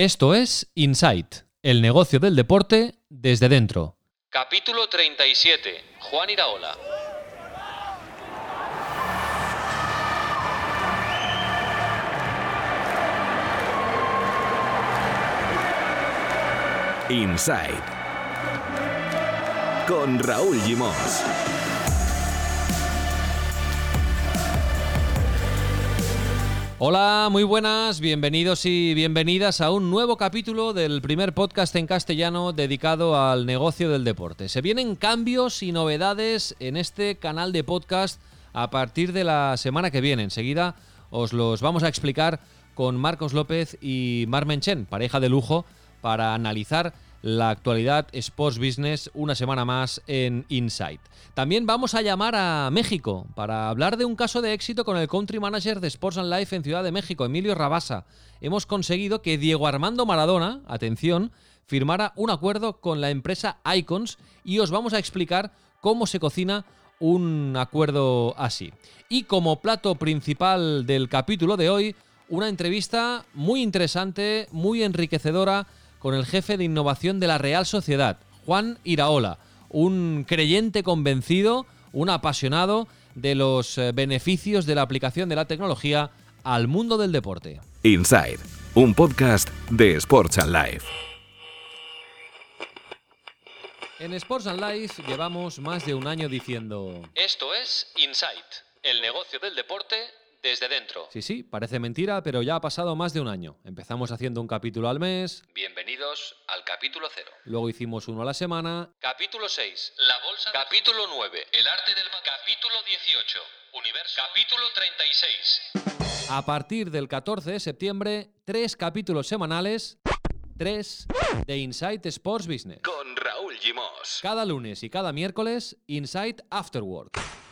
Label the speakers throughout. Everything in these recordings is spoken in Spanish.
Speaker 1: Esto es Insight, el negocio del deporte desde dentro.
Speaker 2: Capítulo 37. Juan Iraola.
Speaker 3: Inside con Raúl Gimos.
Speaker 1: Hola, muy buenas, bienvenidos y bienvenidas a un nuevo capítulo del primer podcast en castellano dedicado al negocio del deporte. Se vienen cambios y novedades en este canal de podcast a partir de la semana que viene. Enseguida os los vamos a explicar con Marcos López y Marmen Chen, pareja de lujo, para analizar la actualidad Sports Business una semana más en Insight. También vamos a llamar a México para hablar de un caso de éxito con el country manager de Sports and Life en Ciudad de México, Emilio Rabasa. Hemos conseguido que Diego Armando Maradona, atención, firmara un acuerdo con la empresa Icons y os vamos a explicar cómo se cocina un acuerdo así. Y como plato principal del capítulo de hoy, una entrevista muy interesante, muy enriquecedora con el jefe de innovación de la Real Sociedad, Juan Iraola, un creyente convencido, un apasionado de los eh, beneficios de la aplicación de la tecnología al mundo del deporte.
Speaker 3: Inside, un podcast de Sports and Life.
Speaker 1: En Sports and Life llevamos más de un año diciendo...
Speaker 2: Esto es Insight, el negocio del deporte desde dentro.
Speaker 1: Sí, sí, parece mentira, pero ya ha pasado más de un año. Empezamos haciendo un capítulo al mes,
Speaker 2: Bienvenidos al capítulo 0.
Speaker 1: luego hicimos uno a la semana,
Speaker 2: Capítulo 6. La bolsa. Capítulo 9. El arte del Capítulo 18. Universo. Capítulo 36.
Speaker 1: A partir del 14 de septiembre, tres capítulos semanales, tres de Insight Sports Business.
Speaker 3: Con Raúl Gimos.
Speaker 1: Cada lunes y cada miércoles, Insight Afterward.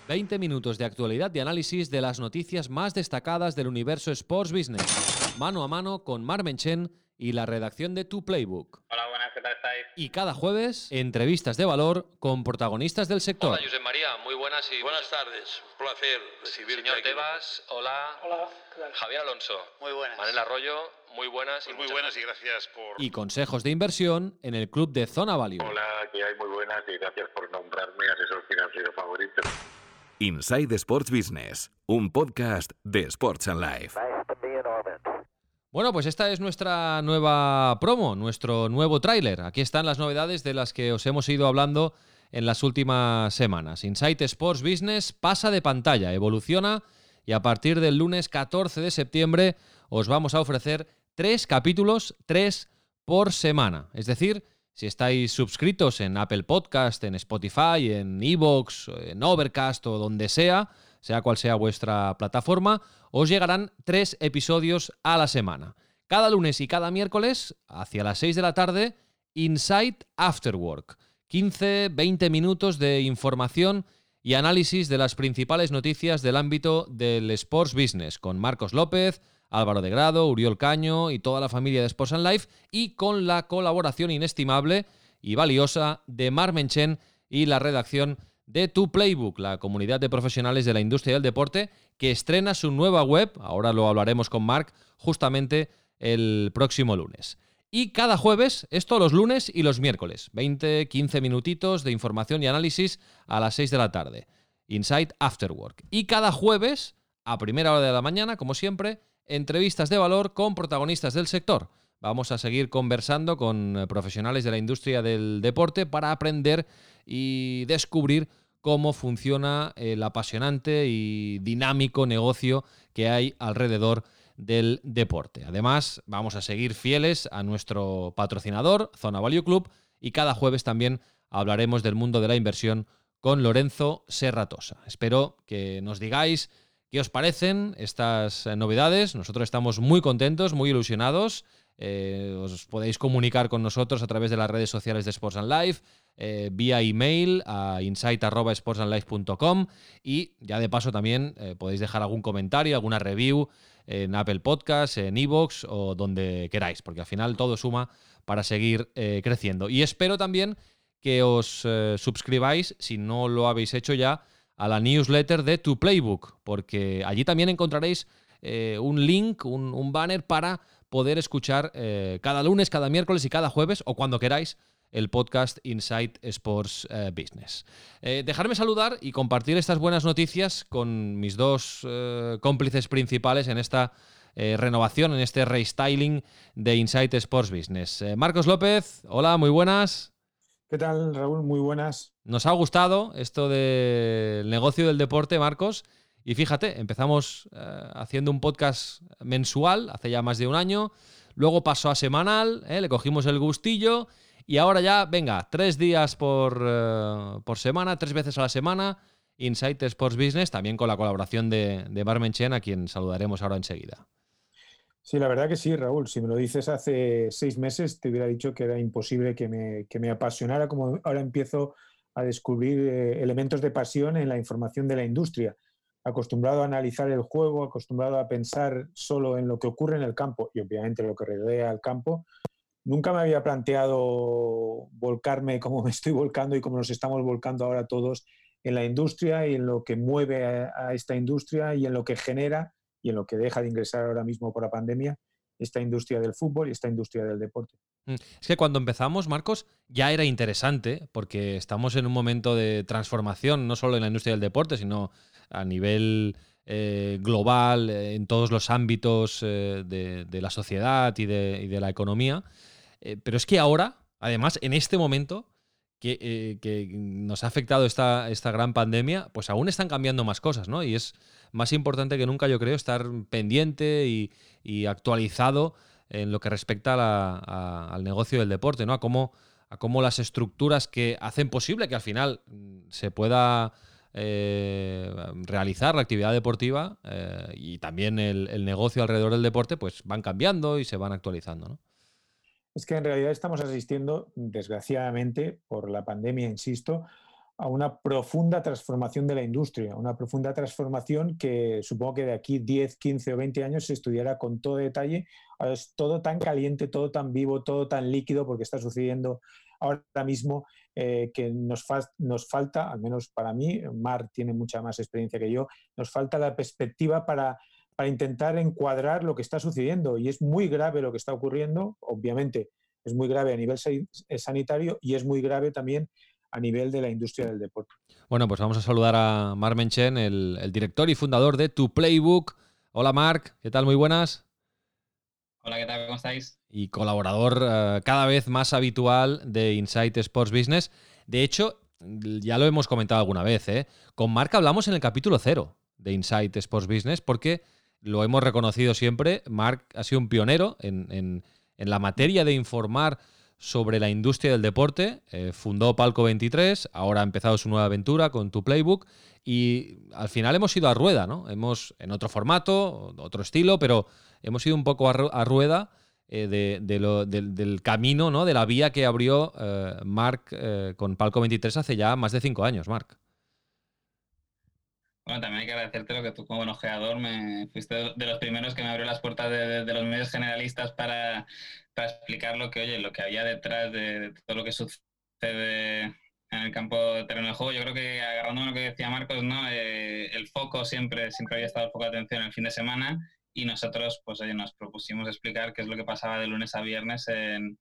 Speaker 1: 20 minutos de actualidad y análisis de las noticias más destacadas del universo Sports Business. Mano a mano con Marmen Chen y la redacción de Tu Playbook.
Speaker 4: Hola, buenas, ¿qué tal estáis?
Speaker 1: Y cada jueves, entrevistas de valor con protagonistas del sector.
Speaker 2: Hola, Josep María. Muy buenas y.
Speaker 5: Buenas tardes, un placer recibirte
Speaker 2: Señor
Speaker 5: aquí.
Speaker 2: Tebas. Hola.
Speaker 4: Hola, ¿qué tal?
Speaker 2: Javier Alonso.
Speaker 4: Muy buenas.
Speaker 2: Manel Arroyo. Muy buenas. y
Speaker 5: Pues muy buenas y gracias por...
Speaker 1: Y consejos de inversión en el club de Zona Value.
Speaker 6: Hola, que hay muy buenas y gracias por nombrarme asesor financiero favorito.
Speaker 3: Inside Sports Business, un podcast de Sports and Life.
Speaker 1: Bueno, pues esta es nuestra nueva promo, nuestro nuevo tráiler. Aquí están las novedades de las que os hemos ido hablando en las últimas semanas. Insight Sports Business pasa de pantalla, evoluciona y a partir del lunes 14 de septiembre os vamos a ofrecer tres capítulos, tres por semana. Es decir, si estáis suscritos en Apple Podcast, en Spotify, en Evox, en Overcast o donde sea, sea cual sea vuestra plataforma, os llegarán tres episodios a la semana. Cada lunes y cada miércoles, hacia las 6 de la tarde, Insight After Work. 15-20 minutos de información y análisis de las principales noticias del ámbito del sports business, con Marcos López, Álvaro de Grado, Uriol Caño y toda la familia de Sports and Life, y con la colaboración inestimable y valiosa de Marmen Chen y la redacción de Tu Playbook, la comunidad de profesionales de la industria del deporte, que estrena su nueva web, ahora lo hablaremos con Marc, justamente el próximo lunes. Y cada jueves, esto los lunes y los miércoles, 20, 15 minutitos de información y análisis a las 6 de la tarde. Insight After Work. Y cada jueves, a primera hora de la mañana, como siempre, entrevistas de valor con protagonistas del sector. Vamos a seguir conversando con eh, profesionales de la industria del deporte para aprender y descubrir cómo funciona el apasionante y dinámico negocio que hay alrededor del deporte. Además, vamos a seguir fieles a nuestro patrocinador, Zona Value Club, y cada jueves también hablaremos del mundo de la inversión con Lorenzo Serratosa. Espero que nos digáis os parecen estas eh, novedades. Nosotros estamos muy contentos, muy ilusionados. Eh, os podéis comunicar con nosotros a través de las redes sociales de Sports and Life, eh, vía email a insight.sportsandlife.com y ya de paso también podéis dejar algún comentario, alguna review en Apple Podcasts, en Evox o donde queráis, porque al final todo suma para seguir creciendo. Y espero también que os suscribáis, si no lo habéis hecho ya, a la newsletter de Tu Playbook, porque allí también encontraréis eh, un link, un, banner para poder escuchar eh, cada lunes, cada miércoles y cada jueves, o cuando queráis, el podcast Insight Sports eh, Business. Dejarme saludar y compartir estas buenas noticias con mis dos cómplices principales en esta renovación, en este restyling de Insight Sports Business. Marcos López, hola, muy buenas.
Speaker 4: ¿Qué tal, Raúl? Muy buenas.
Speaker 1: Nos ha gustado esto del negocio del deporte, Marcos. Y fíjate, empezamos eh, haciendo un podcast mensual hace ya más de un año. Luego pasó a semanal, eh, le cogimos el gustillo. Y ahora ya, venga, tres días por, eh, por semana, tres veces a la semana. Insight Sports Business, también con la colaboración de, de Barmen Chen, a quien saludaremos ahora enseguida.
Speaker 4: Sí, la verdad que sí, Raúl. Si me lo dices hace seis meses, te hubiera dicho que era imposible que me, que me apasionara como ahora empiezo a descubrir eh, elementos de pasión en la información de la industria. Acostumbrado a analizar el juego, acostumbrado a pensar solo en lo que ocurre en el campo y obviamente lo que rodea al campo, nunca me había planteado volcarme como me estoy volcando y como nos estamos volcando ahora todos en la industria y en lo que mueve a, a esta industria y en lo que genera y en lo que deja de ingresar ahora mismo por la pandemia esta industria del fútbol y esta industria del deporte.
Speaker 1: Es que cuando empezamos, Marcos, ya era interesante porque estamos en un momento de transformación, no solo en la industria del deporte, sino a nivel eh, global, eh, en todos los ámbitos eh, de, la sociedad y de, y de la economía. Pero es que ahora, además, en este momento que, que nos ha afectado esta, esta gran pandemia, pues aún están cambiando más cosas, ¿no? Y es más importante que nunca, yo creo, estar pendiente y, actualizado en lo que respecta al negocio del deporte, ¿no? A cómo, a cómo las estructuras que hacen posible que al final mm, se pueda eh, realizar la actividad deportiva eh, y también el, el, negocio alrededor del deporte, pues van cambiando y se van actualizando, ¿no?
Speaker 4: Es que en realidad estamos asistiendo, desgraciadamente, por la pandemia, insisto, a una profunda transformación de la industria, una profunda transformación que supongo que de aquí 10, 15 o 20 años se estudiará con todo detalle. Es todo tan caliente, todo tan vivo, todo tan líquido, porque está sucediendo ahora mismo eh, que nos, nos, falta, al menos para mí, Mar tiene mucha más experiencia que yo, nos falta la perspectiva para, para intentar encuadrar lo que está sucediendo. Y es muy grave lo que está ocurriendo, obviamente es muy grave a nivel sanitario y es muy grave también a nivel de la industria del deporte.
Speaker 1: Bueno, pues vamos a saludar a Marc Menchen, el, el, director y fundador de Tu Playbook. Hola Marc, ¿qué tal? Muy buenas.
Speaker 7: Hola, ¿qué tal? ¿Cómo estáis?
Speaker 1: Y colaborador uh, cada vez más habitual de Insight Sports Business. De hecho, ya lo hemos comentado alguna vez, ¿eh? con Marc hablamos en el capítulo cero de Insight Sports Business porque lo hemos reconocido siempre. Marc ha sido un pionero en, en, en la materia de informar sobre la industria del deporte. Eh, fundó Palco 23, ahora ha empezado su nueva aventura con tu playbook y al final hemos ido a rueda, ¿no? Hemos en otro formato, otro estilo, pero hemos ido un poco a, rueda eh, del camino, ¿no? De la vía que abrió eh, Mark eh, con Palco 23 hace ya más de cinco años, Mark.
Speaker 7: Bueno, también hay que agradecerte lo que tú como ojeador me fuiste de los primeros que me abrió las puertas de, los medios generalistas para, para, explicar lo que, oye, lo que había detrás de, todo lo que sucede en el campo de terreno de juego. Yo creo que agarrando lo que decía Marcos, ¿no? Eh, el foco siempre, siempre había estado el foco de atención el fin de semana y nosotros, pues oye, nos propusimos explicar qué es lo que pasaba de lunes a viernes en,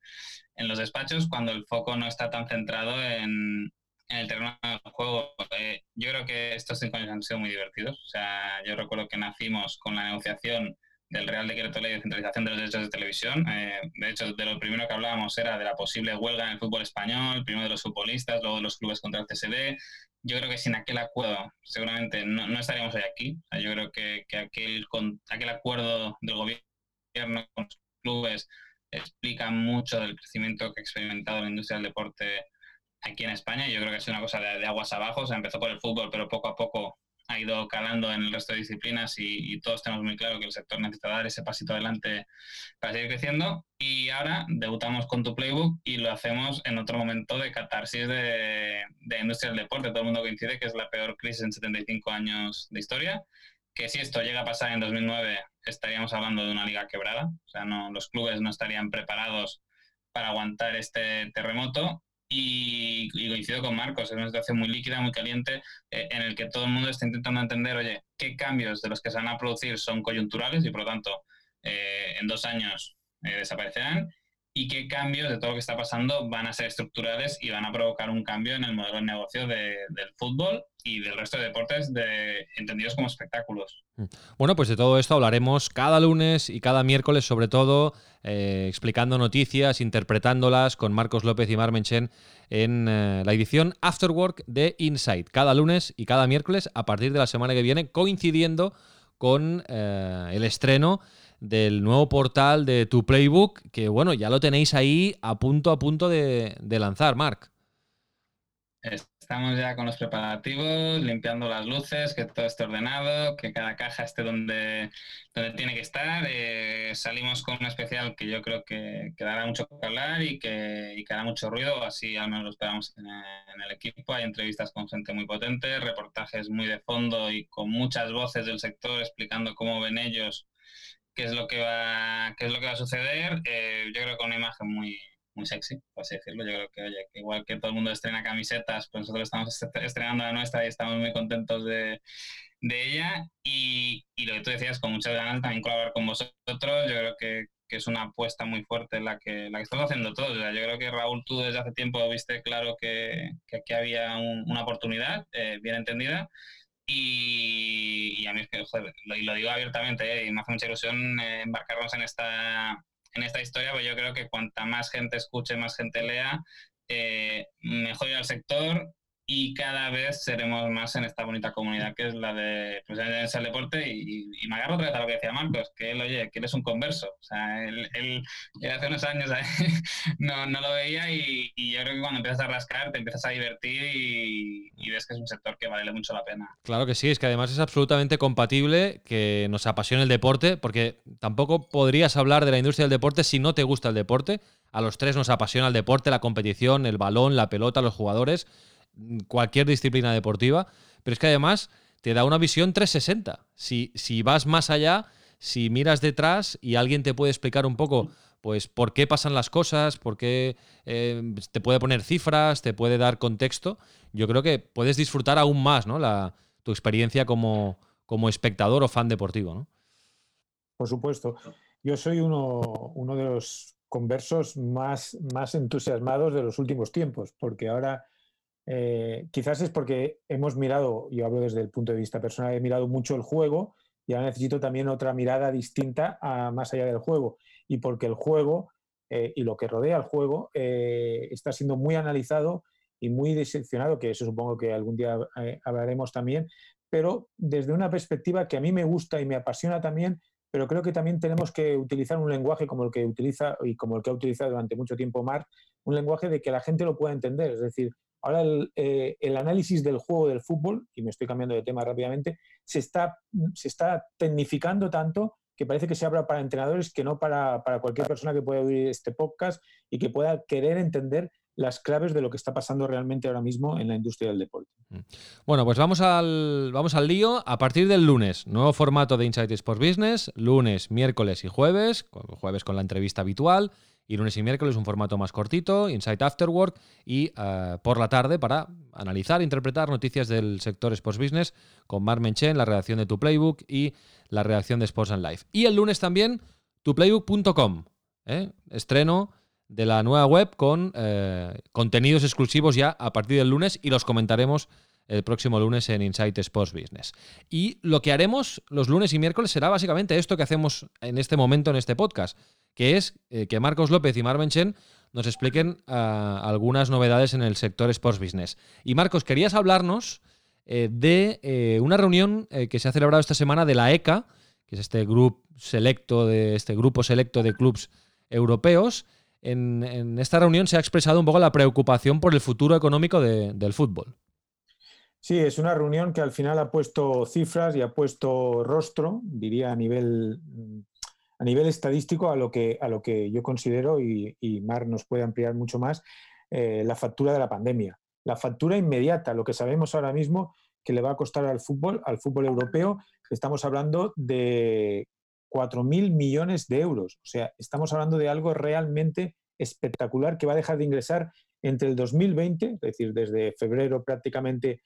Speaker 7: en los despachos cuando el foco no está tan centrado en, en el terreno del juego. Eh, yo creo que estos cinco años han sido muy divertidos. O sea, yo recuerdo que nacimos con la negociación del Real Decreto Ley de Centralización de los Derechos de Televisión. Eh, de hecho, de lo primero que hablábamos era de la posible huelga en el fútbol español, primero de los futbolistas, luego de los clubes contra el CSD. Yo creo que sin aquel acuerdo seguramente no, no estaríamos hoy aquí. Yo creo que, que aquel, con, aquel acuerdo del gobierno con los clubes explica mucho del crecimiento que ha experimentado la industria del deporte aquí en España. Yo creo que es una cosa de, de, aguas abajo. O empezó por el fútbol, pero poco a poco ha ido calando en el resto de disciplinas y, y, todos tenemos muy claro que el sector necesita dar ese pasito adelante para seguir creciendo. Y ahora debutamos con tu playbook y lo hacemos en otro momento de catarsis de, de industria del deporte. Todo el mundo coincide que es la peor crisis en 75 años de historia. Que si esto llega a pasar en 2009, estaríamos hablando de una liga quebrada. O sea, no, los clubes no estarían preparados para aguantar este terremoto y, y, coincido con Marcos, es una situación muy líquida, muy caliente, eh, en el que todo el mundo está intentando entender, oye, qué cambios de los que se van a producir son coyunturales y por lo tanto eh, en dos años eh, desaparecerán y qué cambios de todo lo que está pasando van a ser estructurales y van a provocar un cambio en el modelo de negocio de- del fútbol y del resto de deportes de, entendidos como espectáculos.
Speaker 1: Bueno, pues de todo esto hablaremos cada lunes y cada miércoles, sobre todo eh, explicando noticias, interpretándolas con Marcos López y Marmenchen en eh, la edición Afterwork de Insight. Cada lunes y cada miércoles a partir de la semana que viene, coincidiendo con eh, el estreno del nuevo portal de Tu Playbook, que bueno, ya lo tenéis ahí a punto a punto de, de lanzar, Marc.
Speaker 7: Estamos ya con los preparativos, limpiando las luces, que todo esté ordenado, que cada caja esté donde, donde tiene que estar. Eh, salimos con un especial que yo creo que, que dará mucho que hablar y que, y que hará mucho ruido, así al menos lo esperamos en, en el equipo. Hay entrevistas con gente muy potente, reportajes muy de fondo y con muchas voces del sector explicando cómo ven ellos qué es lo que va, qué es lo que va a suceder. Eh, yo creo que una imagen muy, muy sexy, por así decirlo. Yo creo que, oye, que igual que todo el mundo estrena camisetas, pues nosotros estamos est- estrenando la nuestra y estamos muy contentos de, de ella. Y, y lo que tú decías, con muchas ganas también colaborar con vosotros. Yo creo que, que es una apuesta muy fuerte la que, la que estamos haciendo todos. O sea, yo creo que Raúl, tú desde hace tiempo viste claro que, que aquí había un- una oportunidad eh, bien entendida. Y, y a mí es que, joder, lo, lo digo abiertamente, eh, y me hace mucha ilusión eh, embarcarnos en esta, en esta historia, pues yo creo que cuanta más gente escuche, más gente lea, eh, mejor el sector y cada vez seremos más en esta bonita comunidad que es la de pues, el deporte y, y me agarro otra vez a lo que decía Marcos, que él, oye, que él es un converso, o sea, él, él- él hace unos años no, no lo veía y, y yo creo que cuando empiezas a rascar te empiezas a divertir y, y ves que es un sector que vale mucho la pena.
Speaker 1: Claro que sí, es que además es absolutamente compatible que nos apasione el deporte, porque tampoco podrías hablar de la industria del deporte si no te gusta el deporte. A los tres nos apasiona el deporte, la competición, el balón, la pelota, los jugadores, cualquier disciplina deportiva, pero es que además te da una visión 360. Si, si vas más allá, si miras detrás y alguien te puede explicar un poco pues por qué pasan las cosas, por qué eh, te puede poner cifras, te puede dar contexto, yo creo que puedes disfrutar aún más ¿no? la, tu experiencia como, como espectador o fan deportivo.
Speaker 4: Por supuesto. Yo soy uno, uno de los conversos más, más entusiasmados de los últimos tiempos, porque ahora eh, quizás es porque hemos mirado, yo hablo desde el punto de vista personal, he mirado mucho el juego y ahora necesito también otra mirada distinta a más allá del juego. Y porque el juego eh, y lo que rodea al juego eh, está siendo muy analizado y muy diseccionado, que eso supongo que algún día hablaremos también, pero desde una perspectiva que a mí me gusta y me apasiona también, pero creo que también tenemos que utilizar un lenguaje como el que utiliza y como el que ha utilizado durante mucho tiempo Marc, un lenguaje de que la gente lo pueda entender. Es decir, ahora el, eh, el análisis del juego del fútbol, y me estoy cambiando de tema rápidamente, se está, se está tecnificando tanto que parece que se habla para entrenadores que no para, para cualquier persona que pueda oír este podcast y que pueda querer entender las claves de lo que está pasando realmente ahora mismo en la industria del deporte.
Speaker 1: Bueno, pues vamos al, vamos al lío. A partir del lunes, nuevo formato de Insight Sports Business, lunes, miércoles y jueves, jueves con la entrevista habitual, y lunes y miércoles un formato más cortito, Insight After Work, y eh, por la tarde para analizar, interpretar noticias del sector Sports Business con Mar Menchen, la redacción de Tu Playbook y la redacción de Sports and Life. Y el lunes también, tuplaybook.com, ¿eh? estreno de la nueva web con eh, contenidos exclusivos ya a partir del lunes y los comentaremos el próximo lunes en Insight Sports Business. Y lo que haremos los lunes y miércoles será básicamente esto que hacemos en este momento en este podcast, que es eh, que Marcos López y Marven Chen nos expliquen ah, algunas novedades en el sector Sports Business. Y Marcos, querías hablarnos eh, de eh, una reunión que se ha celebrado esta semana de la ECA, que es este grupo selecto de este grupo selecto de clubs europeos. En, esta reunión se ha expresado un poco la preocupación por el futuro económico de- del fútbol.
Speaker 4: Sí, es una reunión que al final ha puesto cifras y ha puesto rostro, diría a nivel, mm, a nivel estadístico, a lo que, a lo que yo considero, y, Mar nos puede ampliar mucho más, eh, la factura de la pandemia. La factura inmediata, lo que sabemos ahora mismo que le va a costar al fútbol, al fútbol europeo, estamos hablando de 4.000 millones de euros. O sea, estamos hablando de algo realmente espectacular que va a dejar de ingresar entre el 2020, es decir, desde febrero prácticamente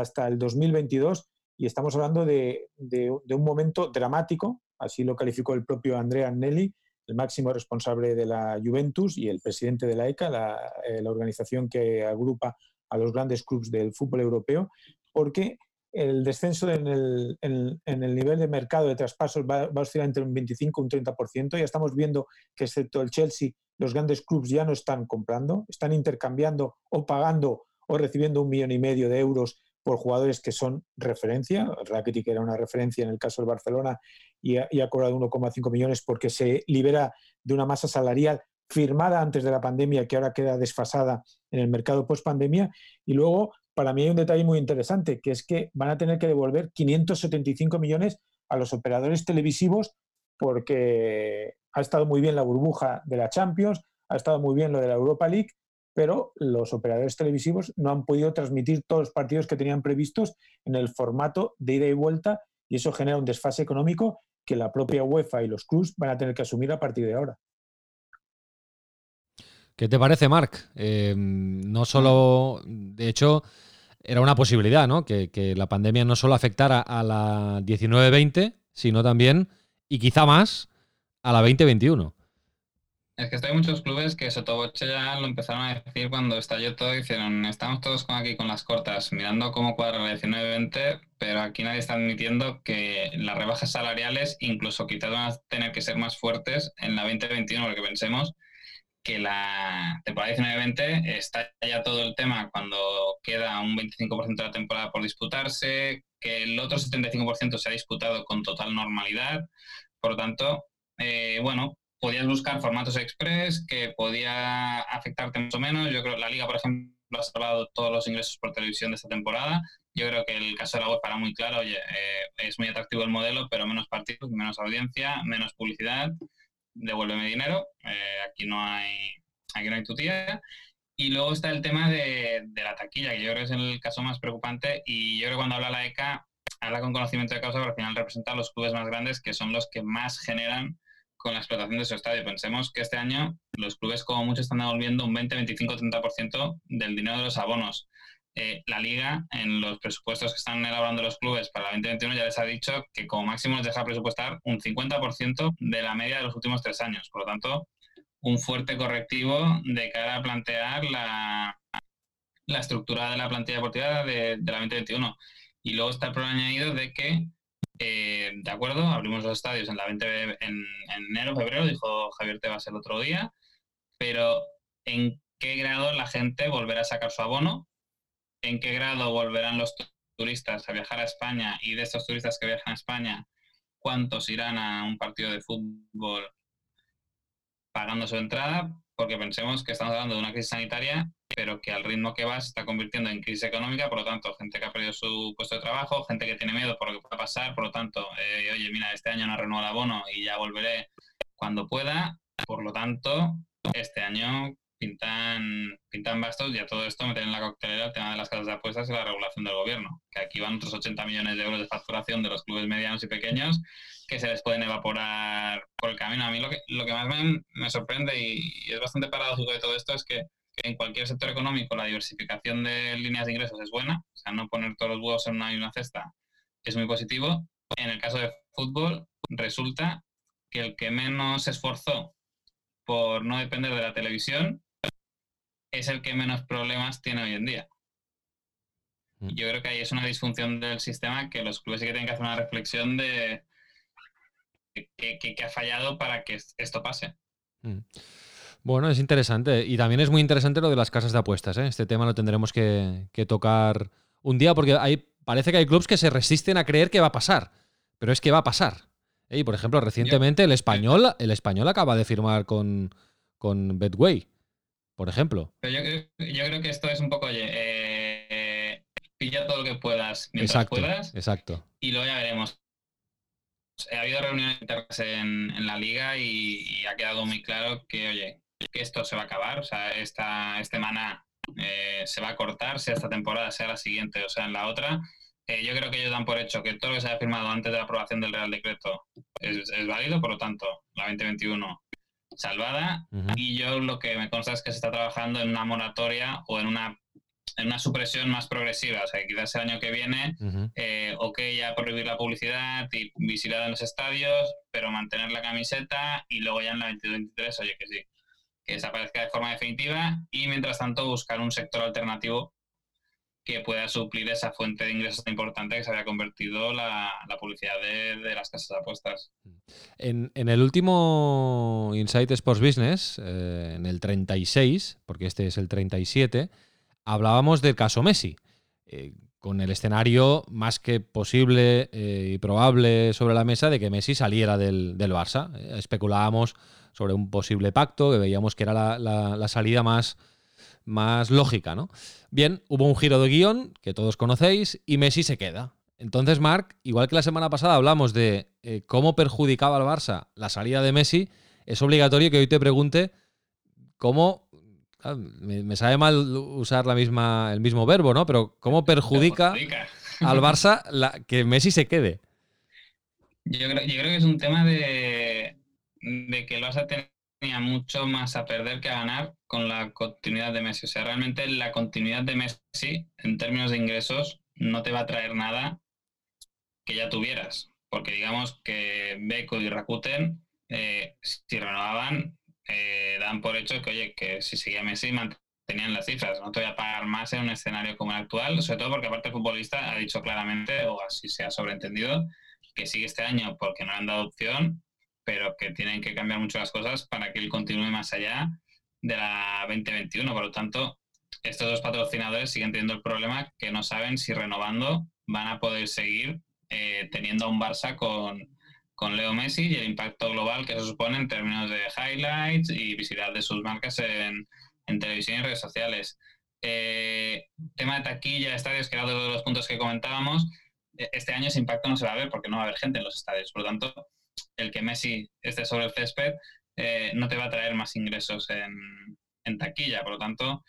Speaker 4: hasta el 2022 y estamos hablando de, de- de un momento dramático así lo calificó el propio Andrea Agnelli, el máximo responsable de la Juventus y el presidente de la ECA, la, eh, la organización que agrupa a los grandes clubes del fútbol europeo, porque el descenso en el, en- en el nivel de mercado de traspasos va, va a oscilar entre un 25 y un 30%. Ya estamos viendo que, excepto el Chelsea, los grandes clubes ya no están comprando, están intercambiando o pagando o recibiendo un millón y medio de euros por jugadores que son referencia. Rakitic era una referencia en el caso del Barcelona y ha, y ha cobrado 1,5 millones porque se libera de una masa salarial firmada antes de la pandemia que ahora queda desfasada en el mercado post pandemia. Y luego, para mí hay un detalle muy interesante, que es que van a tener que devolver 575 millones a los operadores televisivos porque ha estado muy bien la burbuja de la Champions, ha estado muy bien lo de la Europa League, pero los operadores televisivos no han podido transmitir todos los partidos que tenían previstos en el formato de ida y vuelta y eso genera un desfase económico que la propia UEFA y los clubs van a tener que asumir a partir de ahora.
Speaker 1: ¿Qué te parece, Marc? Eh, no solo, de hecho, era una posibilidad, ¿no? Que, que la pandemia no solo afectara a la 19-20, sino también, y quizá más, a la 2021.
Speaker 7: Es que hay muchos clubes que Sotoboche ya lo empezaron a decir cuando estalló todo, hicieron, estamos todos aquí con las cortas, mirando cómo cuadra la 19-20, pero aquí nadie está admitiendo que las rebajas salariales, incluso quizás van a tener que ser más fuertes en la 2021, porque pensemos que la temporada 19-20 está ya todo el tema cuando queda un 25% de la temporada por disputarse, que el otro 75% se ha disputado con total normalidad, por lo tanto, eh, bueno, podías buscar formatos express que podía afectarte más o menos. Yo creo que la liga, por ejemplo, ha salvado todos los ingresos por televisión de esta temporada. Yo creo que el caso de la web era muy claro. Oye, eh, es muy atractivo el modelo, pero menos partidos, menos audiencia, menos publicidad. Devuélveme dinero. Eh, aquí no hay, aquí no hay. Y luego está el tema de, la taquilla, que yo creo que es el caso más preocupante. Y yo creo que cuando habla la ECA, habla con conocimiento de causa, pero al final representa a los clubes más grandes, que son los que más generan con la explotación de su estadio. Pensemos que este año los clubes como mucho están devolviendo un 20, 25, 30% del dinero de los abonos. Eh, la liga, en los presupuestos que están elaborando los clubes para la 2021, ya les ha dicho que como máximo les deja presupuestar un 50% de la media de los últimos tres años. Por lo tanto, un fuerte correctivo de cara a plantear la, la estructura de la plantilla deportiva de, de la 2021. Y luego está el problema añadido de que eh, de acuerdo, abrimos los estadios en la 20 en, en, enero, febrero, dijo Javier Tebas el otro día, pero ¿en qué grado la gente volverá a sacar su abono? ¿En qué grado volverán los turistas a viajar a España? Y de estos turistas que viajan a España, ¿cuántos irán a un partido de fútbol pagando su entrada? Porque pensemos que estamos hablando de una crisis sanitaria pero que al ritmo que va se está convirtiendo en crisis económica, por lo tanto, gente que ha perdido su puesto de trabajo, gente que tiene miedo por lo que pueda pasar, por lo tanto, eh, oye, mira, este año no renuevo el abono y ya volveré cuando pueda, por lo tanto, este año pintan, pintan bastos y a todo esto meten en la coctelera el tema de las casas de apuestas y la regulación del gobierno, que aquí van otros 80 millones de euros de facturación de los clubes medianos y pequeños que se les pueden evaporar por el camino. A mí lo que, lo que más me, me sorprende y, y es bastante paradójico de todo esto es que que en cualquier sector económico la diversificación de líneas de ingresos es buena, o sea, no poner todos los huevos en una misma cesta es muy positivo. En el caso de fútbol, resulta que el que menos se esforzó por no depender de la televisión es el que menos problemas tiene hoy en día. Yo creo que ahí es una disfunción del sistema que los clubes sí que tienen que hacer una reflexión de que, que, que ha fallado para que esto pase.
Speaker 1: Mm. Bueno, es interesante. Y también es muy interesante lo de las casas de apuestas. ¿eh? Este tema lo tendremos que, que, tocar un día porque hay, parece que hay clubes que se resisten a creer que va a pasar. Pero es que va a pasar. ¿eh? Y por ejemplo, recientemente el español, el español acaba de firmar con, con Betway, por ejemplo.
Speaker 7: Pero yo, yo, creo que esto es un poco, oye, eh, pilla todo lo que puedas mientras
Speaker 1: exacto,
Speaker 7: puedas.
Speaker 1: Exacto.
Speaker 7: Y luego ya veremos. Ha habido reuniones internas en, en la liga y, y ha quedado muy claro que, oye, que esto se va a acabar, o sea, esta, este maná eh, se va a cortar, sea esta temporada, sea la siguiente o sea en la otra. Eh, yo creo que ellos dan por hecho que todo lo que se haya firmado antes de la aprobación del Real Decreto es, es válido, por lo tanto, la 2021 salvada. Uh -huh. Y yo lo que me consta es que se está trabajando en una moratoria o en una en una supresión más progresiva. O sea, que quizás el año que viene,
Speaker 1: Ujú.
Speaker 7: eh, ok, ya prohibir la publicidad y visibilidad en los estadios, pero mantener la camiseta y luego ya en la 22-23, oye, que sí, que desaparezca de forma definitiva y mientras tanto buscar un sector alternativo que pueda suplir esa fuente de ingresos tan importante que se había convertido la, publicidad de, las casas de apuestas.
Speaker 1: En, en el último Insight Sports Business, eh, en el 36, porque este es el 37, hablábamos del caso Messi, eh, con el escenario más que posible eh, y probable sobre la mesa de que Messi saliera del, del Barça. Eh, especulábamos sobre un posible pacto, que veíamos que era la, la- salida más, más lógica, ¿no? Bien, hubo un giro de guion que todos conocéis y Messi se queda. Entonces, Marc, igual que la semana pasada hablamos de eh, cómo perjudicaba al Barça la salida de Messi, es obligatorio que hoy te pregunte cómo. Ah, Me, me sabe mal usar la misma, el mismo verbo, ¿no? Pero cómo perjudica
Speaker 7: Perjudica.
Speaker 1: al Barça la- que Messi se quede.
Speaker 7: Yo creo, yo creo que es un tema de, de que el Barça tenía mucho más a perder que a ganar con la continuidad de Messi. O sea, realmente la continuidad de Messi en términos de ingresos no te va a traer nada que ya tuvieras. Porque digamos que Beko y Rakuten, eh, si renovaban, eh, dan por hecho que, oye, que si seguía Messi mantenían las cifras. No te voy a pagar más en un escenario como el actual, sobre todo porque aparte el futbolista ha dicho claramente, o así se ha sobreentendido, que sigue este año porque no le han dado opción, pero que tienen que cambiar mucho las cosas para que él continúe más allá de la 2021. Por lo tanto, estos dos patrocinadores siguen teniendo el problema que no saben si renovando van a poder seguir eh, teniendo a un Barça con, con Leo Messi y el impacto global que eso supone en términos de highlights y visibilidad de sus marcas en, televisión y redes sociales. Eh, tema de taquilla, estadios, que era otro de los puntos que comentábamos. Eh, Este año ese impacto no se va a ver porque no va a haber gente en los estadios. Por lo tanto, el que Messi esté sobre el césped eh, no te va a traer más ingresos en, en taquilla. Por lo tanto,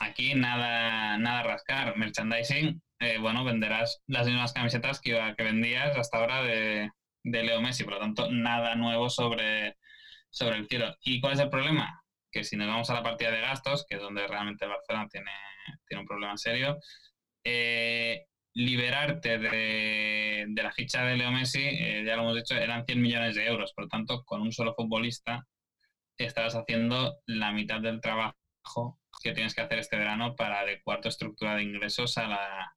Speaker 7: aquí nada, nada rascar. Merchandising, bueno, venderás las mismas camisetas que, que vendías hasta ahora de, de Leo Messi. Por lo tanto, nada nuevo sobre, sobre el cielo. ¿Y cuál es el problema? Que si nos vamos a la partida de gastos, que es donde realmente Barcelona tiene, tiene un problema serio, eh, liberarte de, de la ficha de Leo Messi, eh, ya lo hemos dicho, eran 100 millones de euros. Por lo tanto, con un solo futbolista estabas haciendo la mitad del trabajo que tienes que hacer este verano para adecuar tu estructura de ingresos a la,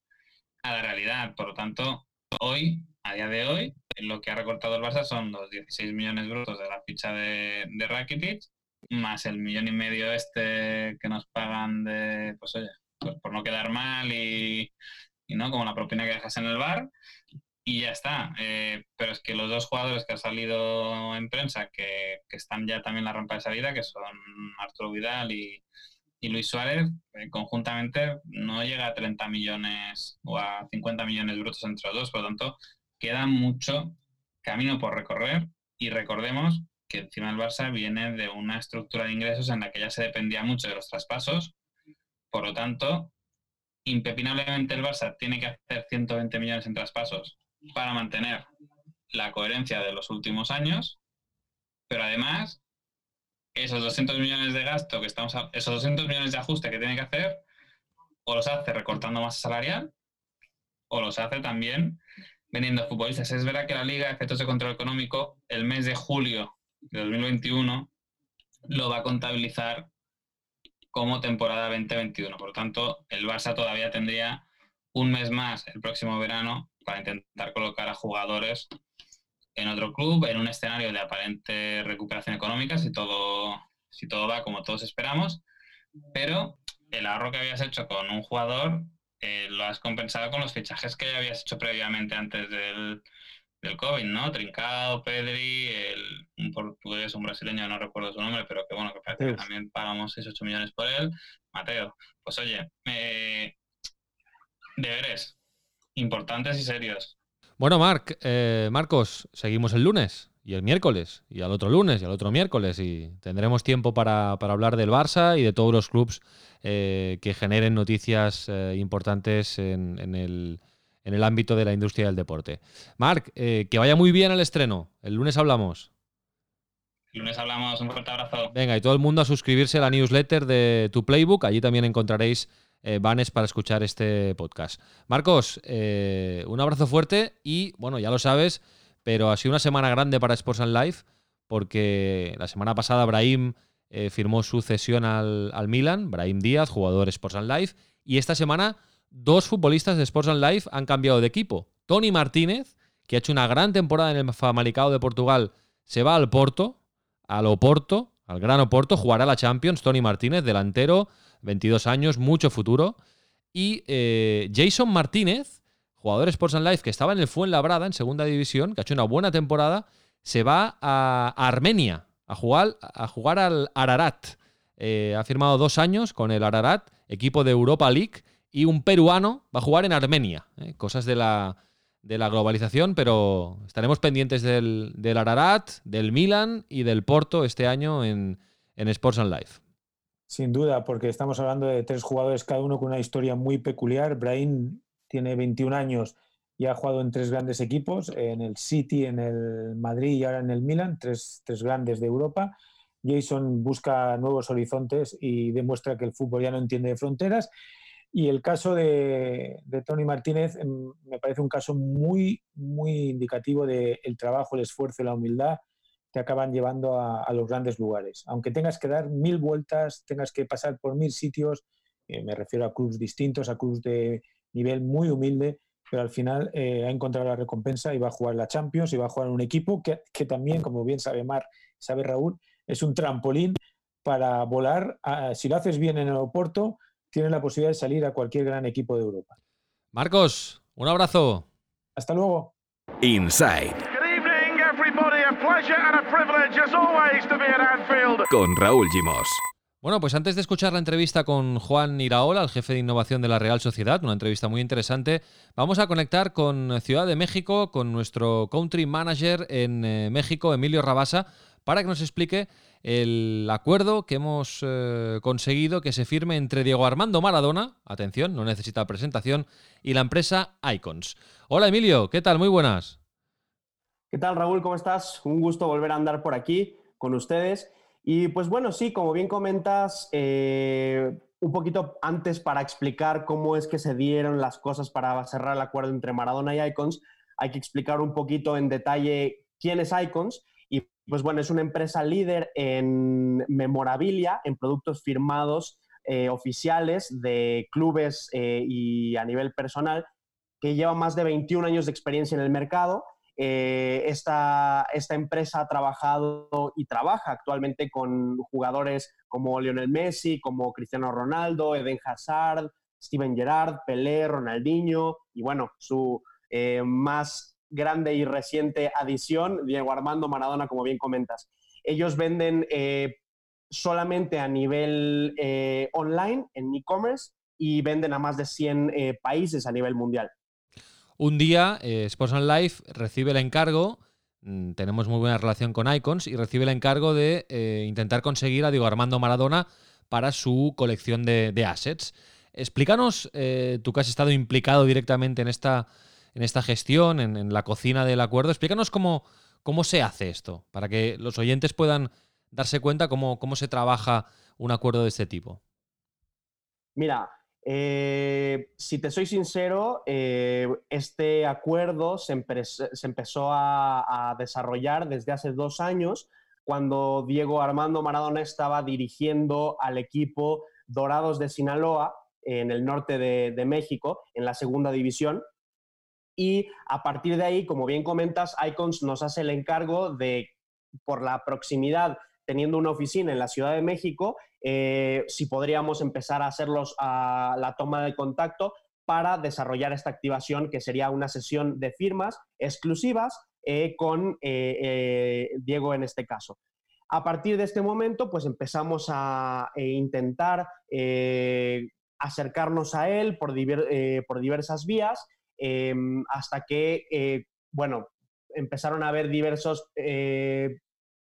Speaker 7: a la realidad. Por lo tanto, hoy, a día de hoy, lo que ha recortado el Barça son los 16 millones brutos de la ficha de, de Rakitic, más el millón y medio este que nos pagan de, pues oye, pues por no quedar mal y, y no como la propina que dejas en el bar y ya está. Eh, pero es que los dos jugadores que han salido en prensa que, que están ya también en la rampa de salida, que son Arturo Vidal y, y Luis Suárez, eh, conjuntamente no llega a 30 millones o a 50 millones brutos entre los dos. Por lo tanto, queda mucho camino por recorrer y recordemos que encima el Barça viene de una estructura de ingresos en la que ya se dependía mucho de los traspasos. Por lo tanto, impepinablemente el Barça tiene que hacer 120 millones en traspasos para mantener la coherencia de los últimos años, pero además esos 200 millones de gasto que estamos, a- esos 200 millones de ajuste que tiene que hacer, o los hace recortando masa salarial, o los hace también vendiendo futbolistas. Es verdad que la Liga Efectos de Control Económico, el mes de julio de 2021, lo va a contabilizar como temporada 2021. Por tanto, el Barça todavía tendría un mes más el próximo verano para intentar colocar a jugadores en otro club, en un escenario de aparente recuperación económica, si todo, si todo va como todos esperamos. Pero el ahorro que habías hecho con un jugador eh, lo has compensado con los fichajes que habías hecho previamente antes del, del COVID, ¿no? Trincao, Pedri, el, un portugués, un brasileño, no recuerdo su nombre, pero que bueno, que parece que
Speaker 4: Mateus.
Speaker 7: también pagamos 6 8 millones por él. Mateo, pues oye, eh, deberes importantes y serios.
Speaker 1: Bueno, Marc, eh, Marcos, seguimos el lunes y el miércoles y al otro lunes y al otro miércoles y tendremos tiempo para, para hablar del Barça y de todos los clubes eh, que generen noticias eh, importantes en, en el, en el ámbito de la industria del deporte. Marc, eh, que vaya muy bien el estreno. El lunes hablamos.
Speaker 7: El lunes hablamos, un fuerte abrazo.
Speaker 1: Venga, y todo el mundo a suscribirse a la newsletter de tu Playbook. Allí también encontraréis vanes para escuchar este podcast. Marcos, un abrazo fuerte y, bueno, ya lo sabes, pero ha sido una semana grande para Sports and Life porque la semana pasada Brahim eh, firmó su cesión al, al, Milan, Brahim Díaz, jugador Sports and Life, y esta semana dos futbolistas de Sports and Life han cambiado de equipo. Tony Martínez, que ha hecho una gran temporada en el Famalicao de Portugal, se va al Porto, al Oporto, al Gran Oporto, jugará la Champions. Tony Martínez, delantero, 22 años, mucho futuro. Y eh, Jason Martínez, jugador Sports and Life, que estaba en el Fuenlabrada, en segunda división, que ha hecho una buena temporada, se va a, Armenia a jugar, a jugar al Ararat. Eh, ha firmado dos años con el Ararat, equipo de Europa League, y un peruano va a jugar en Armenia. Eh, cosas de la, de la globalización, pero estaremos pendientes del, del, Ararat, del Milan y del Porto este año en, en Sports and Life.
Speaker 4: Sin duda, porque estamos hablando de tres jugadores, cada uno con una historia muy peculiar. Brahim tiene 21 años y ha jugado en tres grandes equipos, en el City, en el Madrid y ahora en el Milan, tres, tres grandes de Europa. Jason busca nuevos horizontes y demuestra que el fútbol ya no entiende de fronteras. Y el caso de, de, Tony Martínez em, me parece un caso muy, muy indicativo del el trabajo, el esfuerzo y la humildad que acaban llevando a, a, los grandes lugares. Aunque tengas que dar mil vueltas, tengas que pasar por mil sitios, eh, me refiero a clubes distintos, a clubes de nivel muy humilde, pero al final eh, ha encontrado la recompensa y va a jugar la Champions y va a jugar en un equipo que, que también, como bien sabe Mar, sabe Raúl, es un trampolín para volar. A, si lo haces bien en el aeropuerto, tienes la posibilidad de salir a cualquier gran equipo de Europa.
Speaker 1: Marcos, un abrazo.
Speaker 4: Hasta luego.
Speaker 3: Inside. Con Raúl Gimos.
Speaker 1: Bueno, pues antes de escuchar la entrevista con Juan Iraola, el jefe de innovación de la Real Sociedad, una entrevista muy interesante, vamos a conectar con Ciudad de México, con nuestro country manager en eh, México, Emilio Rabasa, para que nos explique el acuerdo que hemos eh, conseguido que se firme entre Diego Armando Maradona, atención, no necesita presentación, y la empresa Icons. Hola Emilio, ¿qué tal? Muy buenas.
Speaker 8: ¿Qué tal Raúl? ¿Cómo estás? Un gusto volver a andar por aquí con ustedes. Y pues bueno, sí, como bien comentas, eh, un poquito antes para explicar cómo es que se dieron las cosas para cerrar el acuerdo entre Maradona y Icons, hay que explicar un poquito en detalle quién es Icons pues bueno, es una empresa líder en memorabilia, en productos firmados eh, oficiales de clubes eh, y a nivel personal, que lleva más de 21 años de experiencia en el mercado. Eh, esta, empresa ha trabajado y trabaja actualmente con jugadores como Lionel Messi, como Cristiano Ronaldo, Eden Hazard, Steven Gerrard, Pelé, Ronaldinho y bueno, su más grande y reciente adición, Diego Armando Maradona, como bien comentas. Ellos venden eh, solamente a nivel eh, online, en e-commerce, y venden a más de 100 eh, países a nivel mundial.
Speaker 1: Un día, Sports and Life recibe el encargo, mm, tenemos muy buena relación con Icons, y recibe el encargo de intentar conseguir a Diego Armando Maradona para su colección de, assets. Explícanos, tú que has estado implicado directamente en esta en esta gestión, en, la cocina del acuerdo. Explícanos cómo, cómo se hace esto, para que los oyentes puedan darse cuenta cómo, cómo se trabaja un acuerdo de este tipo.
Speaker 8: Mira, eh, si te soy sincero, eh, este acuerdo se, empezó a, a, desarrollar desde hace dos años, cuando Diego Armando Maradona estaba dirigiendo al equipo Dorados de Sinaloa, en el norte de, de México, en la segunda división. Y a partir de ahí, como bien comentas, Icons nos hace el encargo de, por la proximidad, teniendo una oficina en la Ciudad de México, eh, si podríamos empezar a hacerlos a la toma de contacto para desarrollar esta activación, que sería una sesión de firmas exclusivas eh, con eh, Diego en este caso. A partir de este momento, pues empezamos a intentar acercarnos a él por, por diversas vías hasta que, bueno, empezaron a haber diversos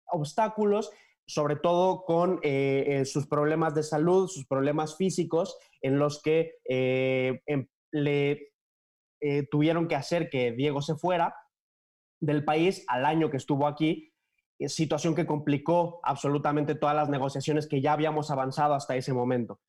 Speaker 8: obstáculos, sobre todo con eh, sus problemas de salud, sus problemas físicos, en los que em, le tuvieron que hacer que Diego se fuera del país al año que estuvo aquí, situación que complicó absolutamente todas las negociaciones que ya habíamos avanzado hasta ese momento.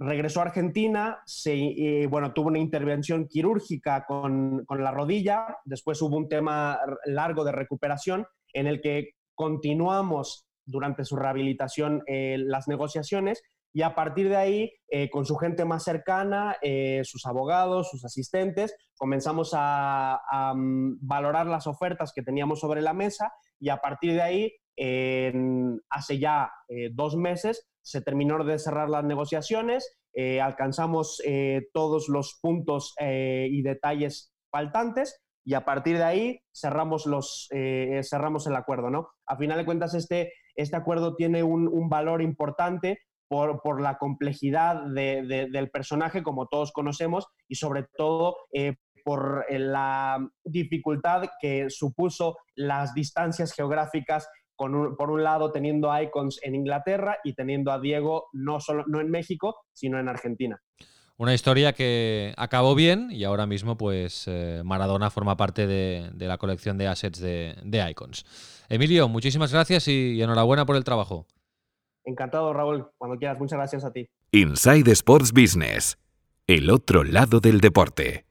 Speaker 8: regresó a Argentina, eh, bueno, tuvo una intervención quirúrgica con, con, la rodilla, después hubo un tema largo de recuperación en el que continuamos durante su rehabilitación eh, las negociaciones y a partir de ahí, eh, con su gente más cercana, eh, sus abogados, sus asistentes, comenzamos a, mm, valorar las ofertas que teníamos sobre la mesa y a partir de ahí, hace ya dos meses, se terminó de cerrar las negociaciones, alcanzamos todos los puntos y detalles faltantes y a partir de ahí cerramos, los, cerramos el acuerdo. ¿no? A final de cuentas, este, este acuerdo tiene un, un valor importante por, por la complejidad de, de, del personaje, como todos conocemos, y sobre todo eh, por la dificultad que supuso las distancias geográficas, con un, por un lado teniendo a Icons en Inglaterra y teniendo a Diego no, solo, no en México, sino en Argentina.
Speaker 1: Una historia que acabó bien y ahora mismo pues eh, Maradona forma parte de, de, la colección de assets de, de Icons. Emilio, muchísimas gracias y, y enhorabuena por el trabajo.
Speaker 8: Encantado, Raúl. Cuando quieras. Muchas gracias a ti.
Speaker 3: Inside Sports Business. El otro lado del deporte.